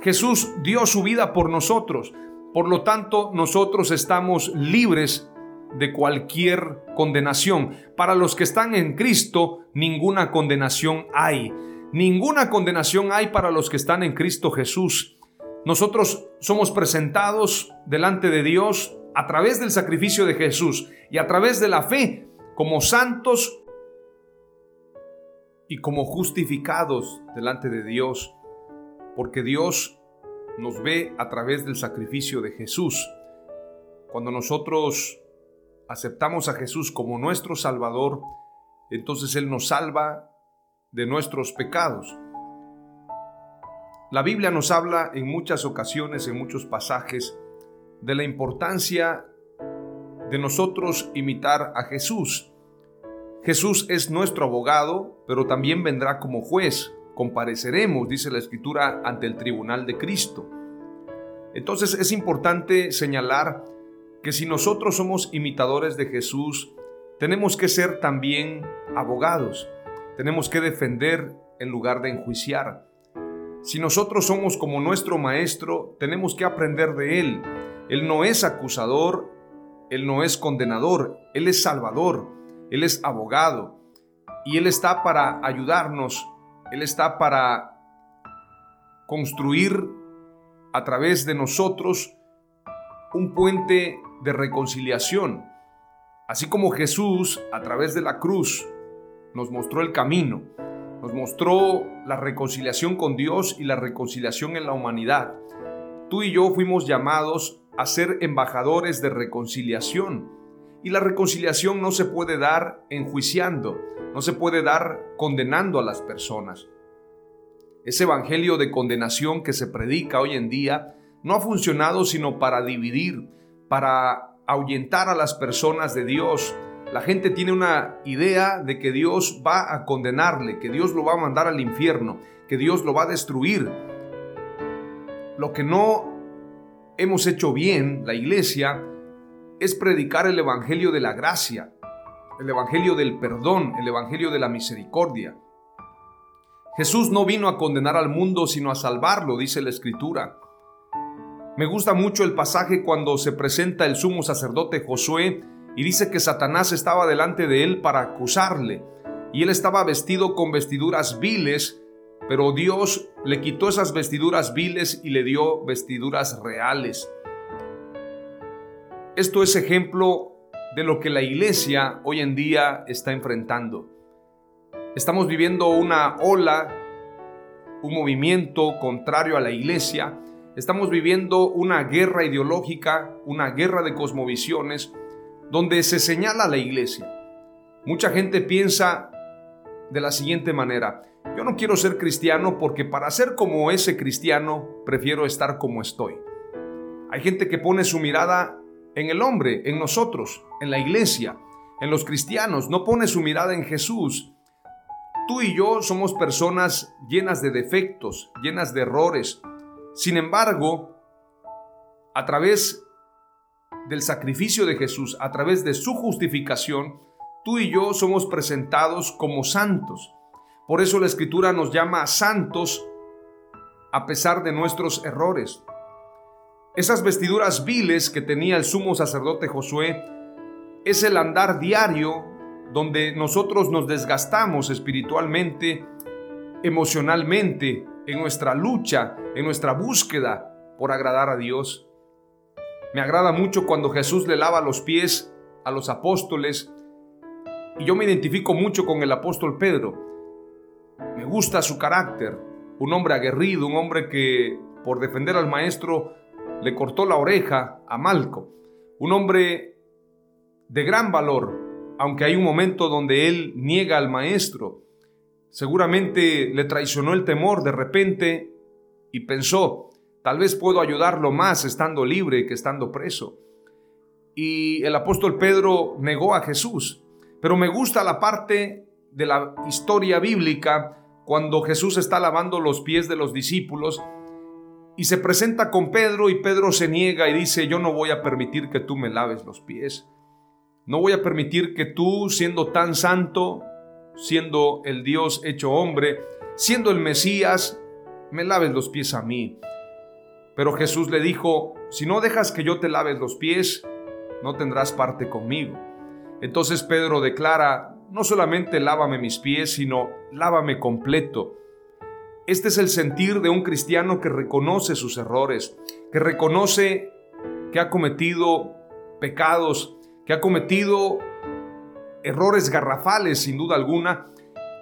Jesús dio su vida por nosotros, por lo tanto nosotros estamos libres de cualquier condenación. Para los que están en Cristo, ninguna condenación hay. Ninguna condenación hay para los que están en Cristo Jesús. Nosotros somos presentados delante de Dios a través del sacrificio de Jesús y a través de la fe como santos y como justificados delante de Dios, porque Dios nos ve a través del sacrificio de Jesús. Cuando nosotros aceptamos a Jesús como nuestro Salvador, entonces Él nos salva de nuestros pecados. La Biblia nos habla en muchas ocasiones, en muchos pasajes, de la importancia de nosotros imitar a Jesús. Jesús es nuestro abogado, pero también vendrá como juez. Compareceremos, dice la Escritura, ante el tribunal de Cristo. Entonces es importante señalar que si nosotros somos imitadores de Jesús, tenemos que ser también abogados. Tenemos que defender en lugar de enjuiciar. Si nosotros somos como nuestro Maestro, tenemos que aprender de Él él no es acusador, Él no es condenador, Él es salvador, Él es abogado y Él está para ayudarnos, Él está para construir a través de nosotros un puente de reconciliación. Así como Jesús a través de la cruz nos mostró el camino, nos mostró la reconciliación con Dios y la reconciliación en la humanidad. Tú y yo fuimos llamados a ser embajadores de reconciliación. Y la reconciliación no se puede dar enjuiciando, no se puede dar condenando a las personas. Ese evangelio de condenación que se predica hoy en día no ha funcionado sino para dividir, para ahuyentar a las personas de Dios. La gente tiene una idea de que Dios va a condenarle, que Dios lo va a mandar al infierno, que Dios lo va a destruir. Lo que no hemos hecho bien, la iglesia, es predicar el Evangelio de la gracia, el Evangelio del perdón, el Evangelio de la misericordia. Jesús no vino a condenar al mundo, sino a salvarlo, dice la Escritura. Me gusta mucho el pasaje cuando se presenta el sumo sacerdote Josué y dice que Satanás estaba delante de él para acusarle. Y él estaba vestido con vestiduras viles, pero Dios le quitó esas vestiduras viles y le dio vestiduras reales. Esto es ejemplo de lo que la iglesia hoy en día está enfrentando. Estamos viviendo una ola, un movimiento contrario a la iglesia. Estamos viviendo una guerra ideológica, una guerra de cosmovisiones, donde se señala a la iglesia. Mucha gente piensa de la siguiente manera, yo no quiero ser cristiano porque para ser como ese cristiano prefiero estar como estoy. Hay gente que pone su mirada en el hombre, en nosotros, en la iglesia, en los cristianos, no pone su mirada en Jesús. Tú y yo somos personas llenas de defectos, llenas de errores. Sin embargo, a través del sacrificio de Jesús, a través de su justificación, tú y yo somos presentados como santos. Por eso la escritura nos llama santos a pesar de nuestros errores. Esas vestiduras viles que tenía el sumo sacerdote Josué es el andar diario donde nosotros nos desgastamos espiritualmente, emocionalmente, en nuestra lucha, en nuestra búsqueda por agradar a Dios. Me agrada mucho cuando Jesús le lava los pies a los apóstoles y yo me identifico mucho con el apóstol Pedro. Me gusta su carácter, un hombre aguerrido, un hombre que por defender al maestro le cortó la oreja a Malco, un hombre de gran valor, aunque hay un momento donde él niega al maestro. Seguramente le traicionó el temor de repente y pensó, tal vez puedo ayudarlo más estando libre que estando preso. Y el apóstol Pedro negó a Jesús. Pero me gusta la parte de la historia bíblica cuando Jesús está lavando los pies de los discípulos y se presenta con Pedro y Pedro se niega y dice, yo no voy a permitir que tú me laves los pies. No voy a permitir que tú, siendo tan santo, siendo el Dios hecho hombre, siendo el Mesías, me laves los pies a mí. Pero Jesús le dijo, si no dejas que yo te laves los pies, no tendrás parte conmigo. Entonces Pedro declara, no solamente lávame mis pies, sino lávame completo este es el sentir de un cristiano que reconoce sus errores, que reconoce que ha cometido pecados, que ha cometido errores garrafales sin duda alguna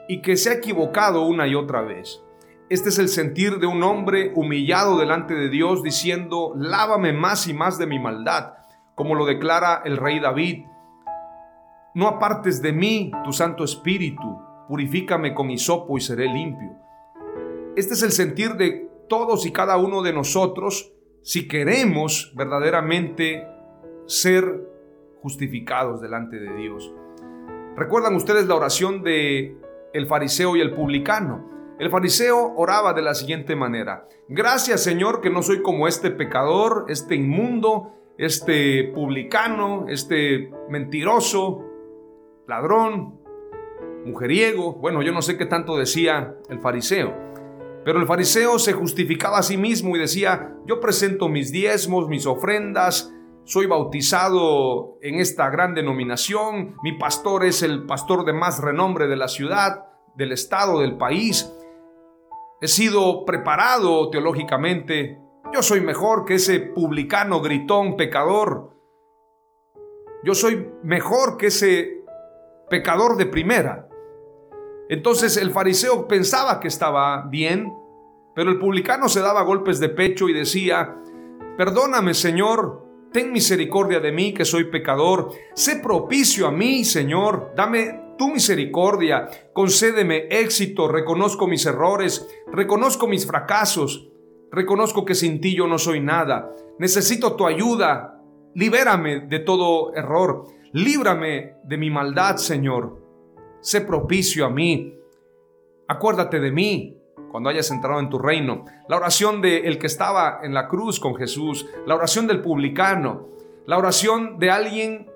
y que se ha equivocado una y otra vez. Este es el sentir de un hombre humillado delante de Dios diciendo, lávame más y más de mi maldad, como lo declara el rey David. No apartes de mí tu Santo Espíritu, purifícame con hisopo y seré limpio. Este es el sentir de todos y cada uno de nosotros si queremos verdaderamente ser justificados delante de Dios. ¿Recuerdan ustedes la oración de el fariseo y el publicano? El fariseo oraba de la siguiente manera: Gracias, Señor, que no soy como este pecador, este inmundo, este publicano, este mentiroso, ladrón, mujeriego. Bueno, yo no sé qué tanto decía el fariseo. Pero el fariseo se justificaba a sí mismo y decía, yo presento mis diezmos, mis ofrendas, soy bautizado en esta gran denominación, mi pastor es el pastor de más renombre de la ciudad, del estado, del país, he sido preparado teológicamente, yo soy mejor que ese publicano gritón pecador, yo soy mejor que ese pecador de primera. Entonces el fariseo pensaba que estaba bien, pero el publicano se daba golpes de pecho y decía, Perdóname, Señor, ten misericordia de mí que soy pecador, sé propicio a mí, Señor, dame tu misericordia, concédeme éxito, reconozco mis errores, reconozco mis fracasos, reconozco que sin ti yo no soy nada, necesito tu ayuda, libérame de todo error, líbrame de mi maldad, Señor sé propicio a mí. Acuérdate de mí cuando hayas entrado en tu reino. La oración de el que estaba en la cruz con Jesús, la oración del publicano, la oración de alguien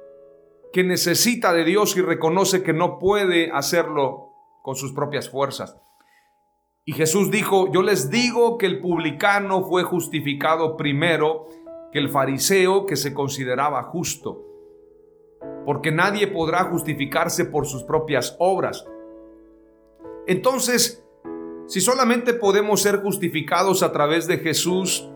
que necesita de Dios y reconoce que no puede hacerlo con sus propias fuerzas. Y Jesús dijo, yo les digo que el publicano fue justificado primero que el fariseo que se consideraba justo, porque nadie podrá justificarse por sus propias obras. Entonces, si solamente podemos ser justificados a través de Jesús,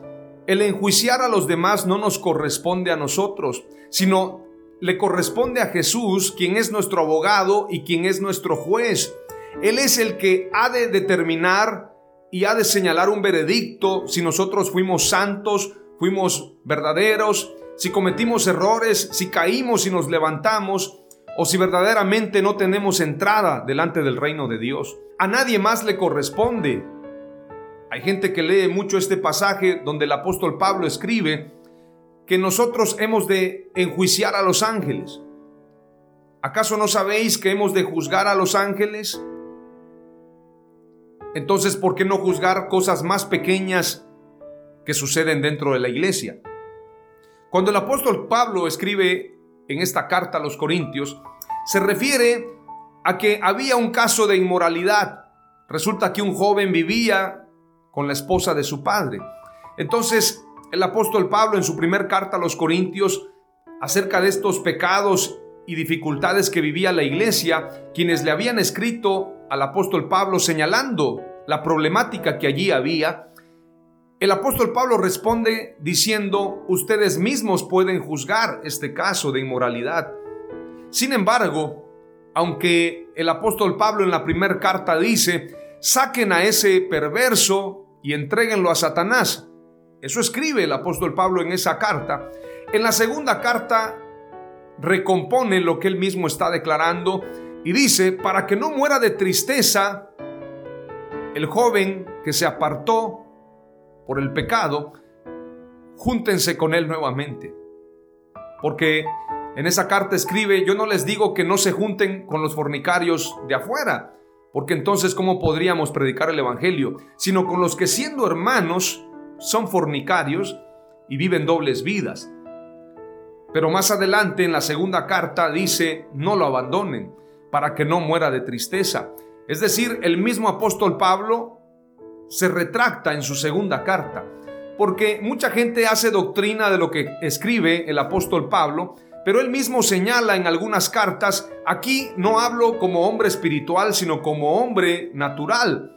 el enjuiciar a los demás no nos corresponde a nosotros, sino le corresponde a Jesús, quien es nuestro abogado y quien es nuestro juez. Él es el que ha de determinar y ha de señalar un veredicto si nosotros fuimos santos, fuimos verdaderos, si cometimos errores, si caímos y nos levantamos, o si verdaderamente no tenemos entrada delante del reino de Dios. A nadie más le corresponde. Hay gente que lee mucho este pasaje donde el apóstol Pablo escribe que nosotros hemos de enjuiciar a los ángeles. ¿Acaso no sabéis que hemos de juzgar a los ángeles? Entonces, ¿por qué no juzgar cosas más pequeñas que suceden dentro de la iglesia? Cuando el apóstol Pablo escribe en esta carta a los Corintios, se refiere a que había un caso de inmoralidad. Resulta que un joven vivía con la esposa de su padre. Entonces, el apóstol Pablo en su primer carta a los Corintios, acerca de estos pecados y dificultades que vivía la iglesia, quienes le habían escrito al apóstol Pablo señalando la problemática que allí había, el apóstol Pablo responde diciendo, ustedes mismos pueden juzgar este caso de inmoralidad. Sin embargo, aunque el apóstol Pablo en la primera carta dice, saquen a ese perverso y entréguenlo a Satanás. Eso escribe el apóstol Pablo en esa carta. En la segunda carta recompone lo que él mismo está declarando y dice, para que no muera de tristeza el joven que se apartó por el pecado, júntense con él nuevamente. Porque en esa carta escribe, yo no les digo que no se junten con los fornicarios de afuera, porque entonces ¿cómo podríamos predicar el Evangelio? Sino con los que siendo hermanos son fornicarios y viven dobles vidas. Pero más adelante en la segunda carta dice, no lo abandonen para que no muera de tristeza. Es decir, el mismo apóstol Pablo se retracta en su segunda carta, porque mucha gente hace doctrina de lo que escribe el apóstol Pablo, pero él mismo señala en algunas cartas, aquí no hablo como hombre espiritual, sino como hombre natural.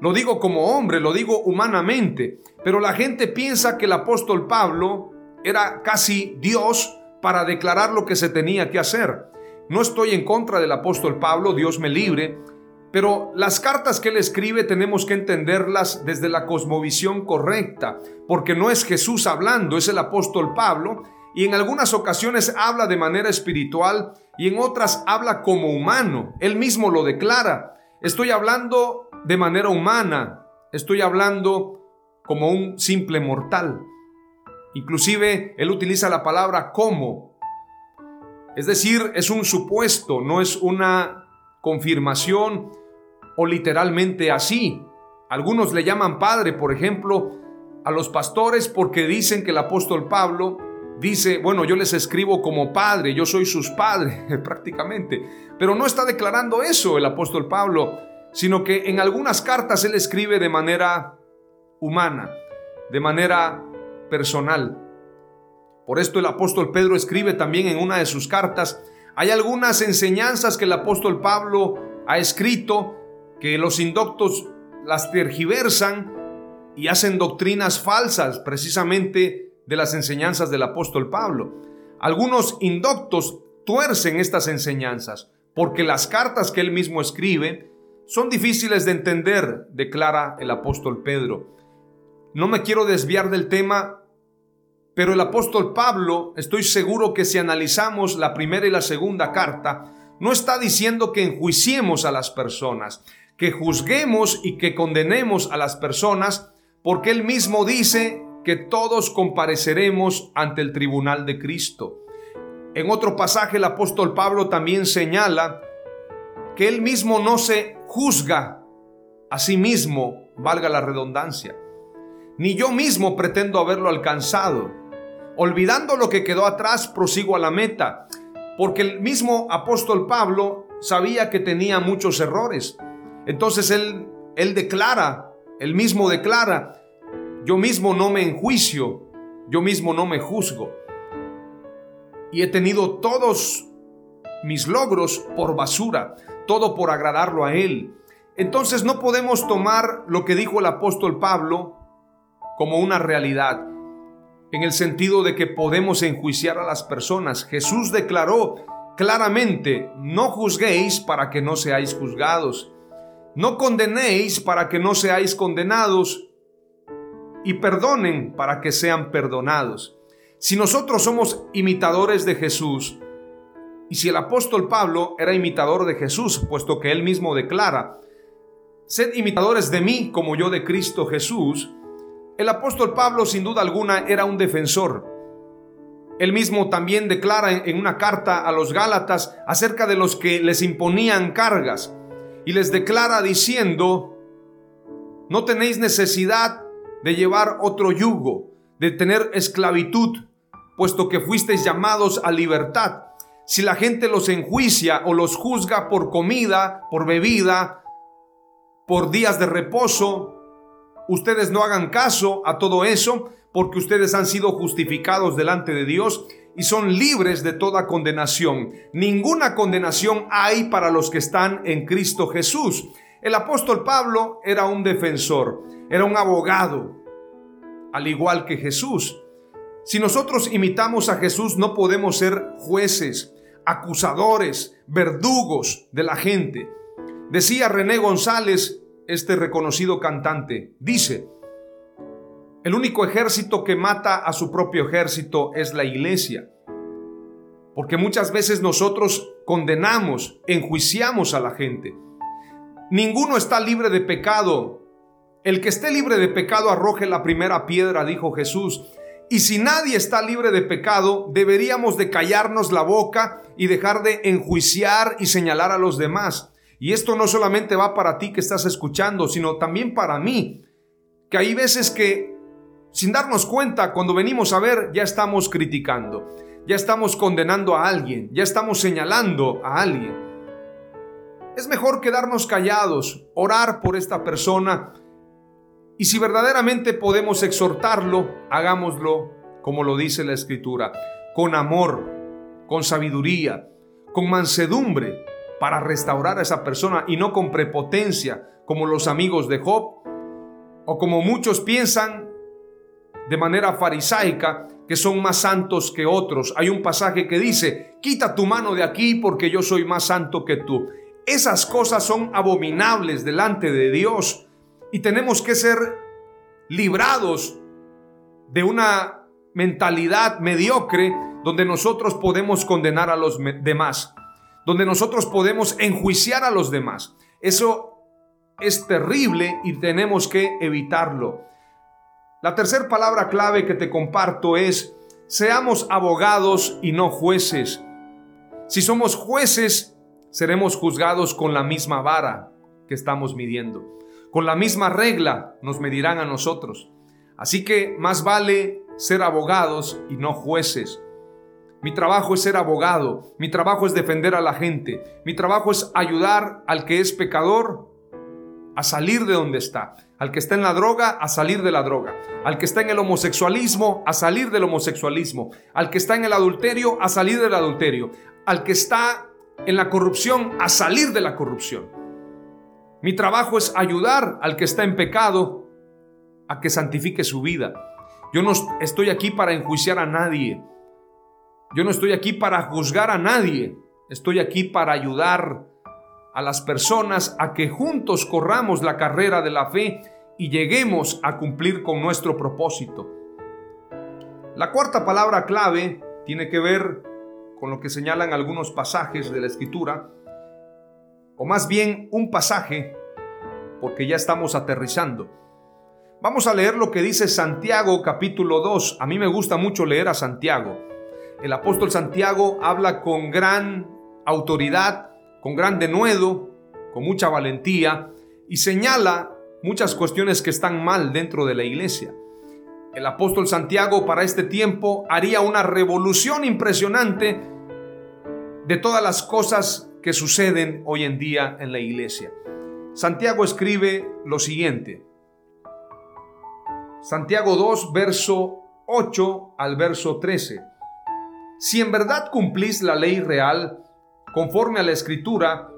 Lo digo como hombre, lo digo humanamente, pero la gente piensa que el apóstol Pablo era casi Dios para declarar lo que se tenía que hacer. No estoy en contra del apóstol Pablo, Dios me libre, pero las cartas que él escribe tenemos que entenderlas desde la cosmovisión correcta, porque no es Jesús hablando, es el apóstol Pablo, y en algunas ocasiones habla de manera espiritual y en otras habla como humano. Él mismo lo declara. Estoy hablando de manera humana, estoy hablando como un simple mortal. Inclusive él utiliza la palabra como es decir, es un supuesto, no es una confirmación o literalmente así. Algunos le llaman padre, por ejemplo, a los pastores porque dicen que el apóstol Pablo dice, bueno, yo les escribo como padre, yo soy sus padres (laughs) prácticamente. Pero no está declarando eso el apóstol Pablo, sino que en algunas cartas él escribe de manera humana, de manera personal. Por esto el apóstol Pedro escribe también en una de sus cartas, hay algunas enseñanzas que el apóstol Pablo ha escrito que los indoctos las tergiversan y hacen doctrinas falsas precisamente de las enseñanzas del apóstol Pablo. Algunos indoctos tuercen estas enseñanzas porque las cartas que él mismo escribe son difíciles de entender, declara el apóstol Pedro. No me quiero desviar del tema pero el apóstol Pablo, estoy seguro que si analizamos la primera y la segunda carta, no está diciendo que enjuiciemos a las personas, que juzguemos y que condenemos a las personas, porque él mismo dice que todos compareceremos ante el tribunal de Cristo. En otro pasaje el apóstol Pablo también señala que él mismo no se juzga a sí mismo, valga la redundancia, ni yo mismo pretendo haberlo alcanzado Olvidando lo que quedó atrás, prosigo a la meta, porque el mismo apóstol Pablo sabía que tenía muchos errores. Entonces él Él declara, Él mismo declara, yo mismo no me enjuicio, yo mismo no me juzgo. Y he tenido todos mis logros por basura, todo por agradarlo a Él. Entonces no podemos tomar lo que dijo el apóstol Pablo como una realidad, en el sentido de que podemos enjuiciar a las personas. Jesús declaró claramente, no juzguéis para que no seáis juzgados, no condenéis para que no seáis condenados, y perdonen para que sean perdonados. Si nosotros somos imitadores de Jesús, y si el apóstol Pablo era imitador de Jesús, puesto que él mismo declara, sed imitadores de mí como yo de Cristo Jesús, el apóstol Pablo sin duda alguna era un defensor. Él mismo también declara en una carta a los Gálatas acerca de los que les imponían cargas y les declara diciendo, no tenéis necesidad de llevar otro yugo, de tener esclavitud, puesto que fuisteis llamados a libertad. Si la gente los enjuicia o los juzga por comida, por bebida, por días de reposo, ustedes no hagan caso a todo eso porque ustedes han sido justificados delante de Dios y son libres de toda condenación. Ninguna condenación hay para los que están en Cristo Jesús. El apóstol Pablo era un defensor, era un abogado, al igual que Jesús. Si nosotros imitamos a Jesús no podemos ser jueces, acusadores, verdugos de la gente. Decía René González, este reconocido cantante, dice, el único ejército que mata a su propio ejército es la iglesia. Porque muchas veces nosotros condenamos, enjuiciamos a la gente. Ninguno está libre de pecado. El que esté libre de pecado arroje la primera piedra, dijo Jesús. Y si nadie está libre de pecado, deberíamos de callarnos la boca y dejar de enjuiciar y señalar a los demás. Y esto no solamente va para ti que estás escuchando, sino también para mí, que hay veces que sin darnos cuenta, cuando venimos a ver, ya estamos criticando, ya estamos condenando a alguien, ya estamos señalando a alguien. Es mejor quedarnos callados, orar por esta persona y si verdaderamente podemos exhortarlo, hagámoslo como lo dice la Escritura, con amor, con sabiduría, con mansedumbre, para restaurar a esa persona y no con prepotencia, como los amigos de Job, o como muchos piensan de manera farisaica que son más santos que otros. Hay un pasaje que dice, quita tu mano de aquí porque yo soy más santo que tú. Esas cosas son abominables delante de Dios y tenemos que ser librados de una mentalidad mediocre donde nosotros podemos condenar a los demás, donde nosotros podemos enjuiciar a los demás. Eso es terrible y tenemos que evitarlo. La tercera palabra clave que te comparto es, seamos abogados y no jueces. Si somos jueces, seremos juzgados con la misma vara que estamos midiendo. Con la misma regla nos medirán a nosotros. Así que más vale ser abogados y no jueces. Mi trabajo es ser abogado, mi trabajo es defender a la gente, mi trabajo es ayudar al que es pecador a salir de donde está, al que está en la droga a salir de la droga, al que está en el homosexualismo a salir del homosexualismo, al que está en el adulterio a salir del adulterio, al que está en la corrupción a salir de la corrupción. Mi trabajo es ayudar al que está en pecado a que santifique su vida. Yo no estoy aquí para enjuiciar a nadie. Yo no estoy aquí para juzgar a nadie. Estoy aquí para ayudar a las personas a que juntos corramos la carrera de la fe y lleguemos a cumplir con nuestro propósito. La cuarta palabra clave tiene que ver con lo que señalan algunos pasajes de la escritura o más bien un pasaje, porque ya estamos aterrizando. Vamos a leer lo que dice Santiago capítulo 2. A mí me gusta mucho leer a Santiago. El apóstol Santiago habla con gran autoridad, con gran denuedo, con mucha valentía y señala muchas cuestiones que están mal dentro de la iglesia. El apóstol Santiago para este tiempo haría una revolución impresionante de todas las cosas que suceden hoy en día en la iglesia. Santiago escribe lo siguiente. Santiago 2, verso 8 al verso 13. Si en verdad cumplís la ley real, conforme a la escritura,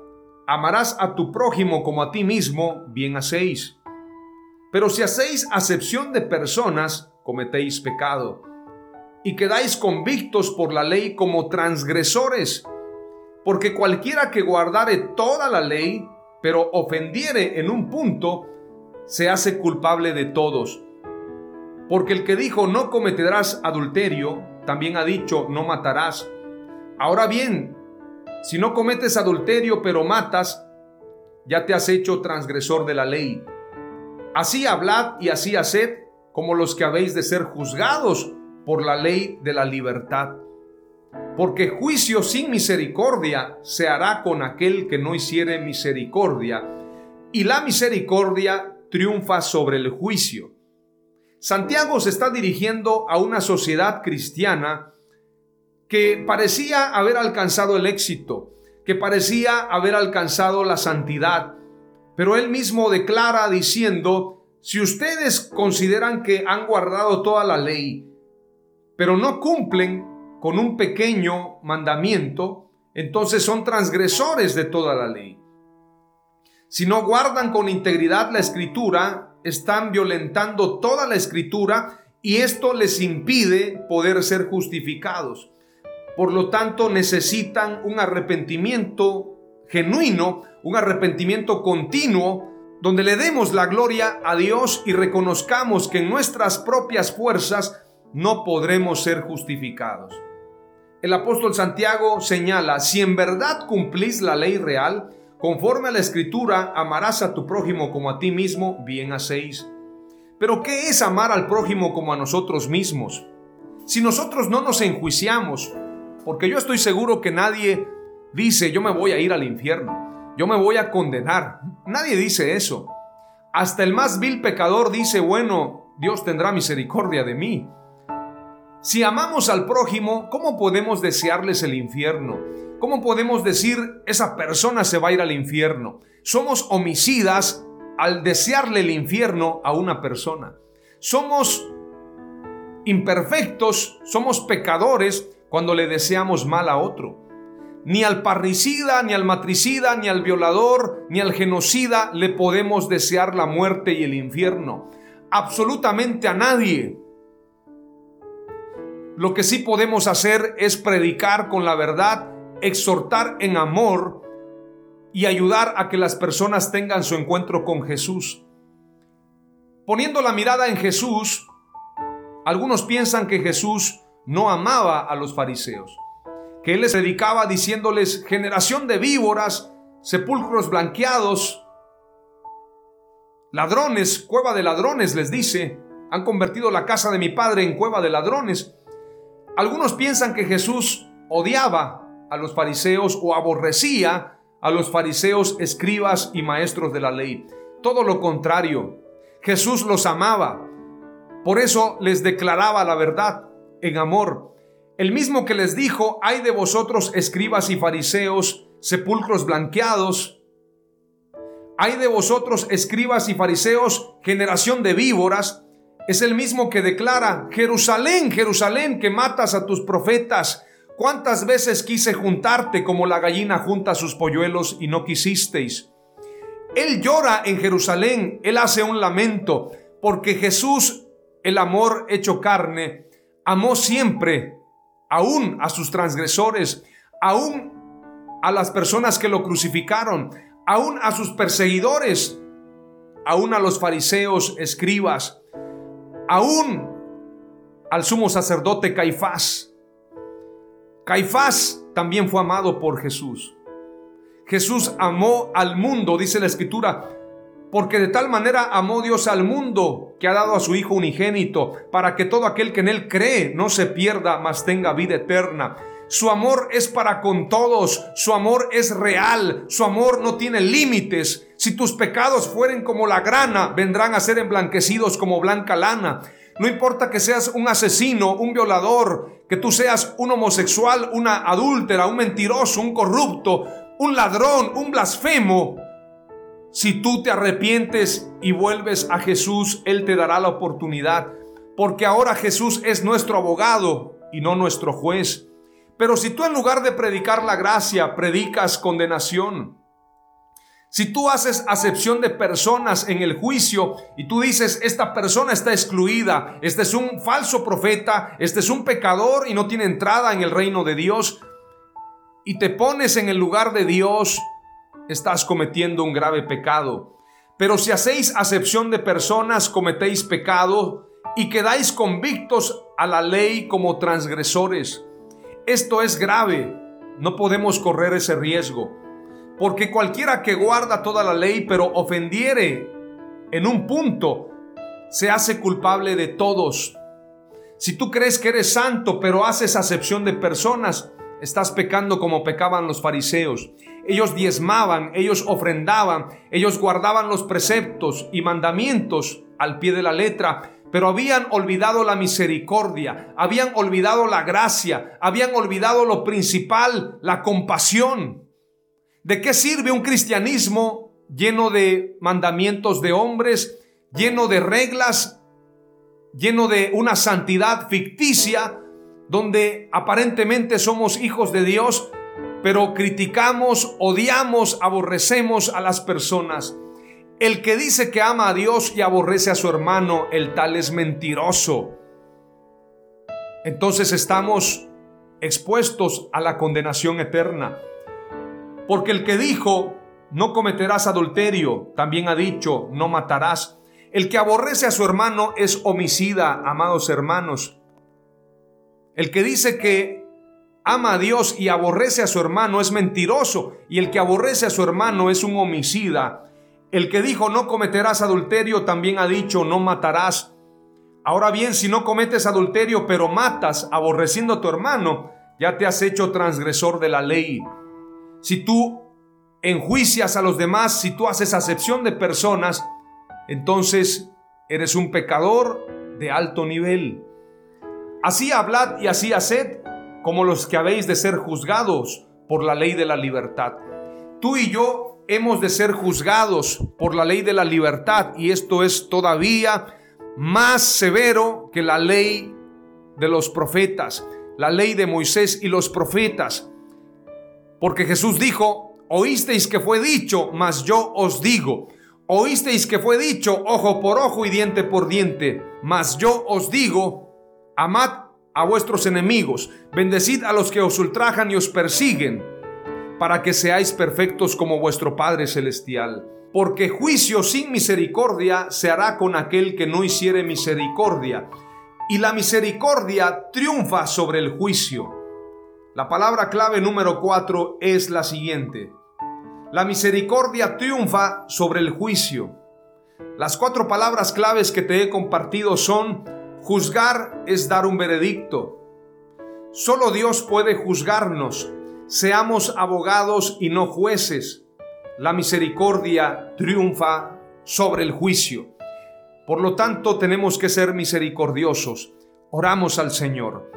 amarás a tu prójimo como a ti mismo, bien hacéis. Pero si hacéis acepción de personas, cometéis pecado, y quedáis convictos por la ley como transgresores, porque cualquiera que guardare toda la ley, pero ofendiere en un punto, se hace culpable de todos. Porque el que dijo no cometerás adulterio, también ha dicho no matarás. Ahora bien, si no cometes adulterio pero matas, ya te has hecho transgresor de la ley. Así hablad y así haced como los que habéis de ser juzgados por la ley de la libertad. Porque juicio sin misericordia se hará con aquel que no hiciere misericordia, y la misericordia triunfa sobre el juicio. Santiago se está dirigiendo a una sociedad cristiana que parecía haber alcanzado el éxito, que parecía haber alcanzado la santidad, pero él mismo declara diciendo, si ustedes consideran que han guardado toda la ley, pero no cumplen con un pequeño mandamiento, entonces son transgresores de toda la ley. Si no guardan con integridad la escritura, están violentando toda la escritura y esto les impide poder ser justificados. Por lo tanto, necesitan un arrepentimiento genuino, un arrepentimiento continuo, donde le demos la gloria a Dios y reconozcamos que en nuestras propias fuerzas no podremos ser justificados. El apóstol Santiago señala, si en verdad cumplís la ley real, Conforme a la escritura, amarás a tu prójimo como a ti mismo, bien hacéis. Pero ¿qué es amar al prójimo como a nosotros mismos? Si nosotros no nos enjuiciamos, porque yo estoy seguro que nadie dice yo me voy a ir al infierno, yo me voy a condenar. Nadie dice eso. Hasta el más vil pecador dice, bueno, Dios tendrá misericordia de mí. Si amamos al prójimo, ¿cómo podemos desearles el infierno? ¿Cómo podemos decir esa persona se va a ir al infierno? Somos homicidas al desearle el infierno a una persona. Somos imperfectos, somos pecadores cuando le deseamos mal a otro. Ni al parricida, ni al matricida, ni al violador, ni al genocida le podemos desear la muerte y el infierno. Absolutamente a nadie. Lo que sí podemos hacer es predicar con la verdad exhortar en amor y ayudar a que las personas tengan su encuentro con Jesús. Poniendo la mirada en Jesús, algunos piensan que Jesús no amaba a los fariseos, que él les predicaba diciéndoles generación de víboras, sepulcros blanqueados, ladrones, cueva de ladrones, les dice, han convertido la casa de mi padre en cueva de ladrones. Algunos piensan que Jesús odiaba a los fariseos o aborrecía a los fariseos, escribas y maestros de la ley. Todo lo contrario, Jesús los amaba. Por eso les declaraba la verdad en amor. El mismo que les dijo, hay de vosotros escribas y fariseos, sepulcros blanqueados. Hay de vosotros escribas y fariseos, generación de víboras. Es el mismo que declara, Jerusalén, Jerusalén, que matas a tus profetas ¿Cuántas veces quise juntarte como la gallina junta sus polluelos y no quisisteis? Él llora en Jerusalén, él hace un lamento, porque Jesús, el amor hecho carne, amó siempre, aún a sus transgresores, aún a las personas que lo crucificaron, aún a sus perseguidores, aún a los fariseos, escribas, aún al sumo sacerdote Caifás Caifás también fue amado por Jesús. Jesús amó al mundo, dice la escritura, porque de tal manera amó Dios al mundo que ha dado a su Hijo unigénito, para que todo aquel que en Él cree no se pierda, mas tenga vida eterna. Su amor es para con todos, su amor es real, su amor no tiene límites. Si tus pecados fueren como la grana, vendrán a ser emblanquecidos como blanca lana. No importa que seas un asesino, un violador, que tú seas un homosexual, una adúltera, un mentiroso, un corrupto, un ladrón, un blasfemo. Si tú te arrepientes y vuelves a Jesús, Él te dará la oportunidad, porque ahora Jesús es nuestro abogado y no nuestro juez. Pero si tú en lugar de predicar la gracia, predicas condenación, si tú haces acepción de personas en el juicio y tú dices, esta persona está excluida, este es un falso profeta, este es un pecador y no tiene entrada en el reino de Dios, y te pones en el lugar de Dios, estás cometiendo un grave pecado. Pero si hacéis acepción de personas, cometéis pecado y quedáis convictos a la ley como transgresores. Esto es grave, no podemos correr ese riesgo. Porque cualquiera que guarda toda la ley pero ofendiere en un punto, se hace culpable de todos. Si tú crees que eres santo pero haces acepción de personas, estás pecando como pecaban los fariseos. Ellos diezmaban, ellos ofrendaban, ellos guardaban los preceptos y mandamientos al pie de la letra, pero habían olvidado la misericordia, habían olvidado la gracia, habían olvidado lo principal, la compasión. ¿De qué sirve un cristianismo lleno de mandamientos de hombres, lleno de reglas, lleno de una santidad ficticia, donde aparentemente somos hijos de Dios, pero criticamos, odiamos, aborrecemos a las personas? El que dice que ama a Dios y aborrece a su hermano, el tal es mentiroso. Entonces estamos expuestos a la condenación eterna. Porque el que dijo, no cometerás adulterio, también ha dicho, no matarás. El que aborrece a su hermano es homicida, amados hermanos. El que dice que ama a Dios y aborrece a su hermano es mentiroso, y el que aborrece a su hermano es un homicida. El que dijo, no cometerás adulterio, también ha dicho, no matarás. Ahora bien, si no cometes adulterio, pero matas, aborreciendo a tu hermano, ya te has hecho transgresor de la ley si tú enjuicias a los demás, si tú haces acepción de personas, entonces eres un pecador de alto nivel. Así hablad y así haced como los que habéis de ser juzgados por la ley de la libertad. Tú y yo hemos de ser juzgados por la ley de la libertad y esto es todavía más severo que la ley de los profetas, la ley de Moisés y los profetas. Porque Jesús dijo, oísteis que fue dicho, mas yo os digo. Oísteis que fue dicho, ojo por ojo y diente por diente, mas yo os digo, amad a vuestros enemigos, bendecid a los que os ultrajan y os persiguen, para que seáis perfectos como vuestro Padre Celestial. Porque juicio sin misericordia se hará con aquel que no hiciere misericordia, y la misericordia triunfa sobre el juicio. La palabra clave número cuatro es la siguiente. La misericordia triunfa sobre el juicio. Las cuatro palabras claves que te he compartido son, juzgar es dar un veredicto. Solo Dios puede juzgarnos. Seamos abogados y no jueces. La misericordia triunfa sobre el juicio. Por lo tanto, tenemos que ser misericordiosos. Oramos al Señor.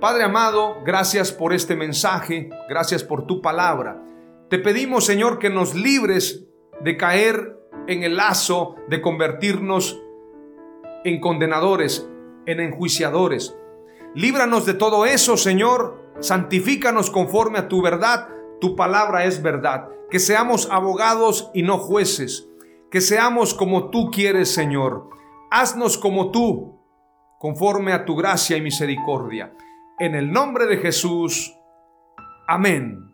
Padre amado, gracias por este mensaje, gracias por tu palabra. Te pedimos, Señor, que nos libres de caer en el lazo de convertirnos en condenadores, en enjuiciadores. Líbranos de todo eso, Señor. Santifícanos conforme a tu verdad. Tu palabra es verdad. Que seamos abogados y no jueces. Que seamos como tú quieres, Señor. Haznos como tú, conforme a tu gracia y misericordia. En el nombre de Jesús. Amén.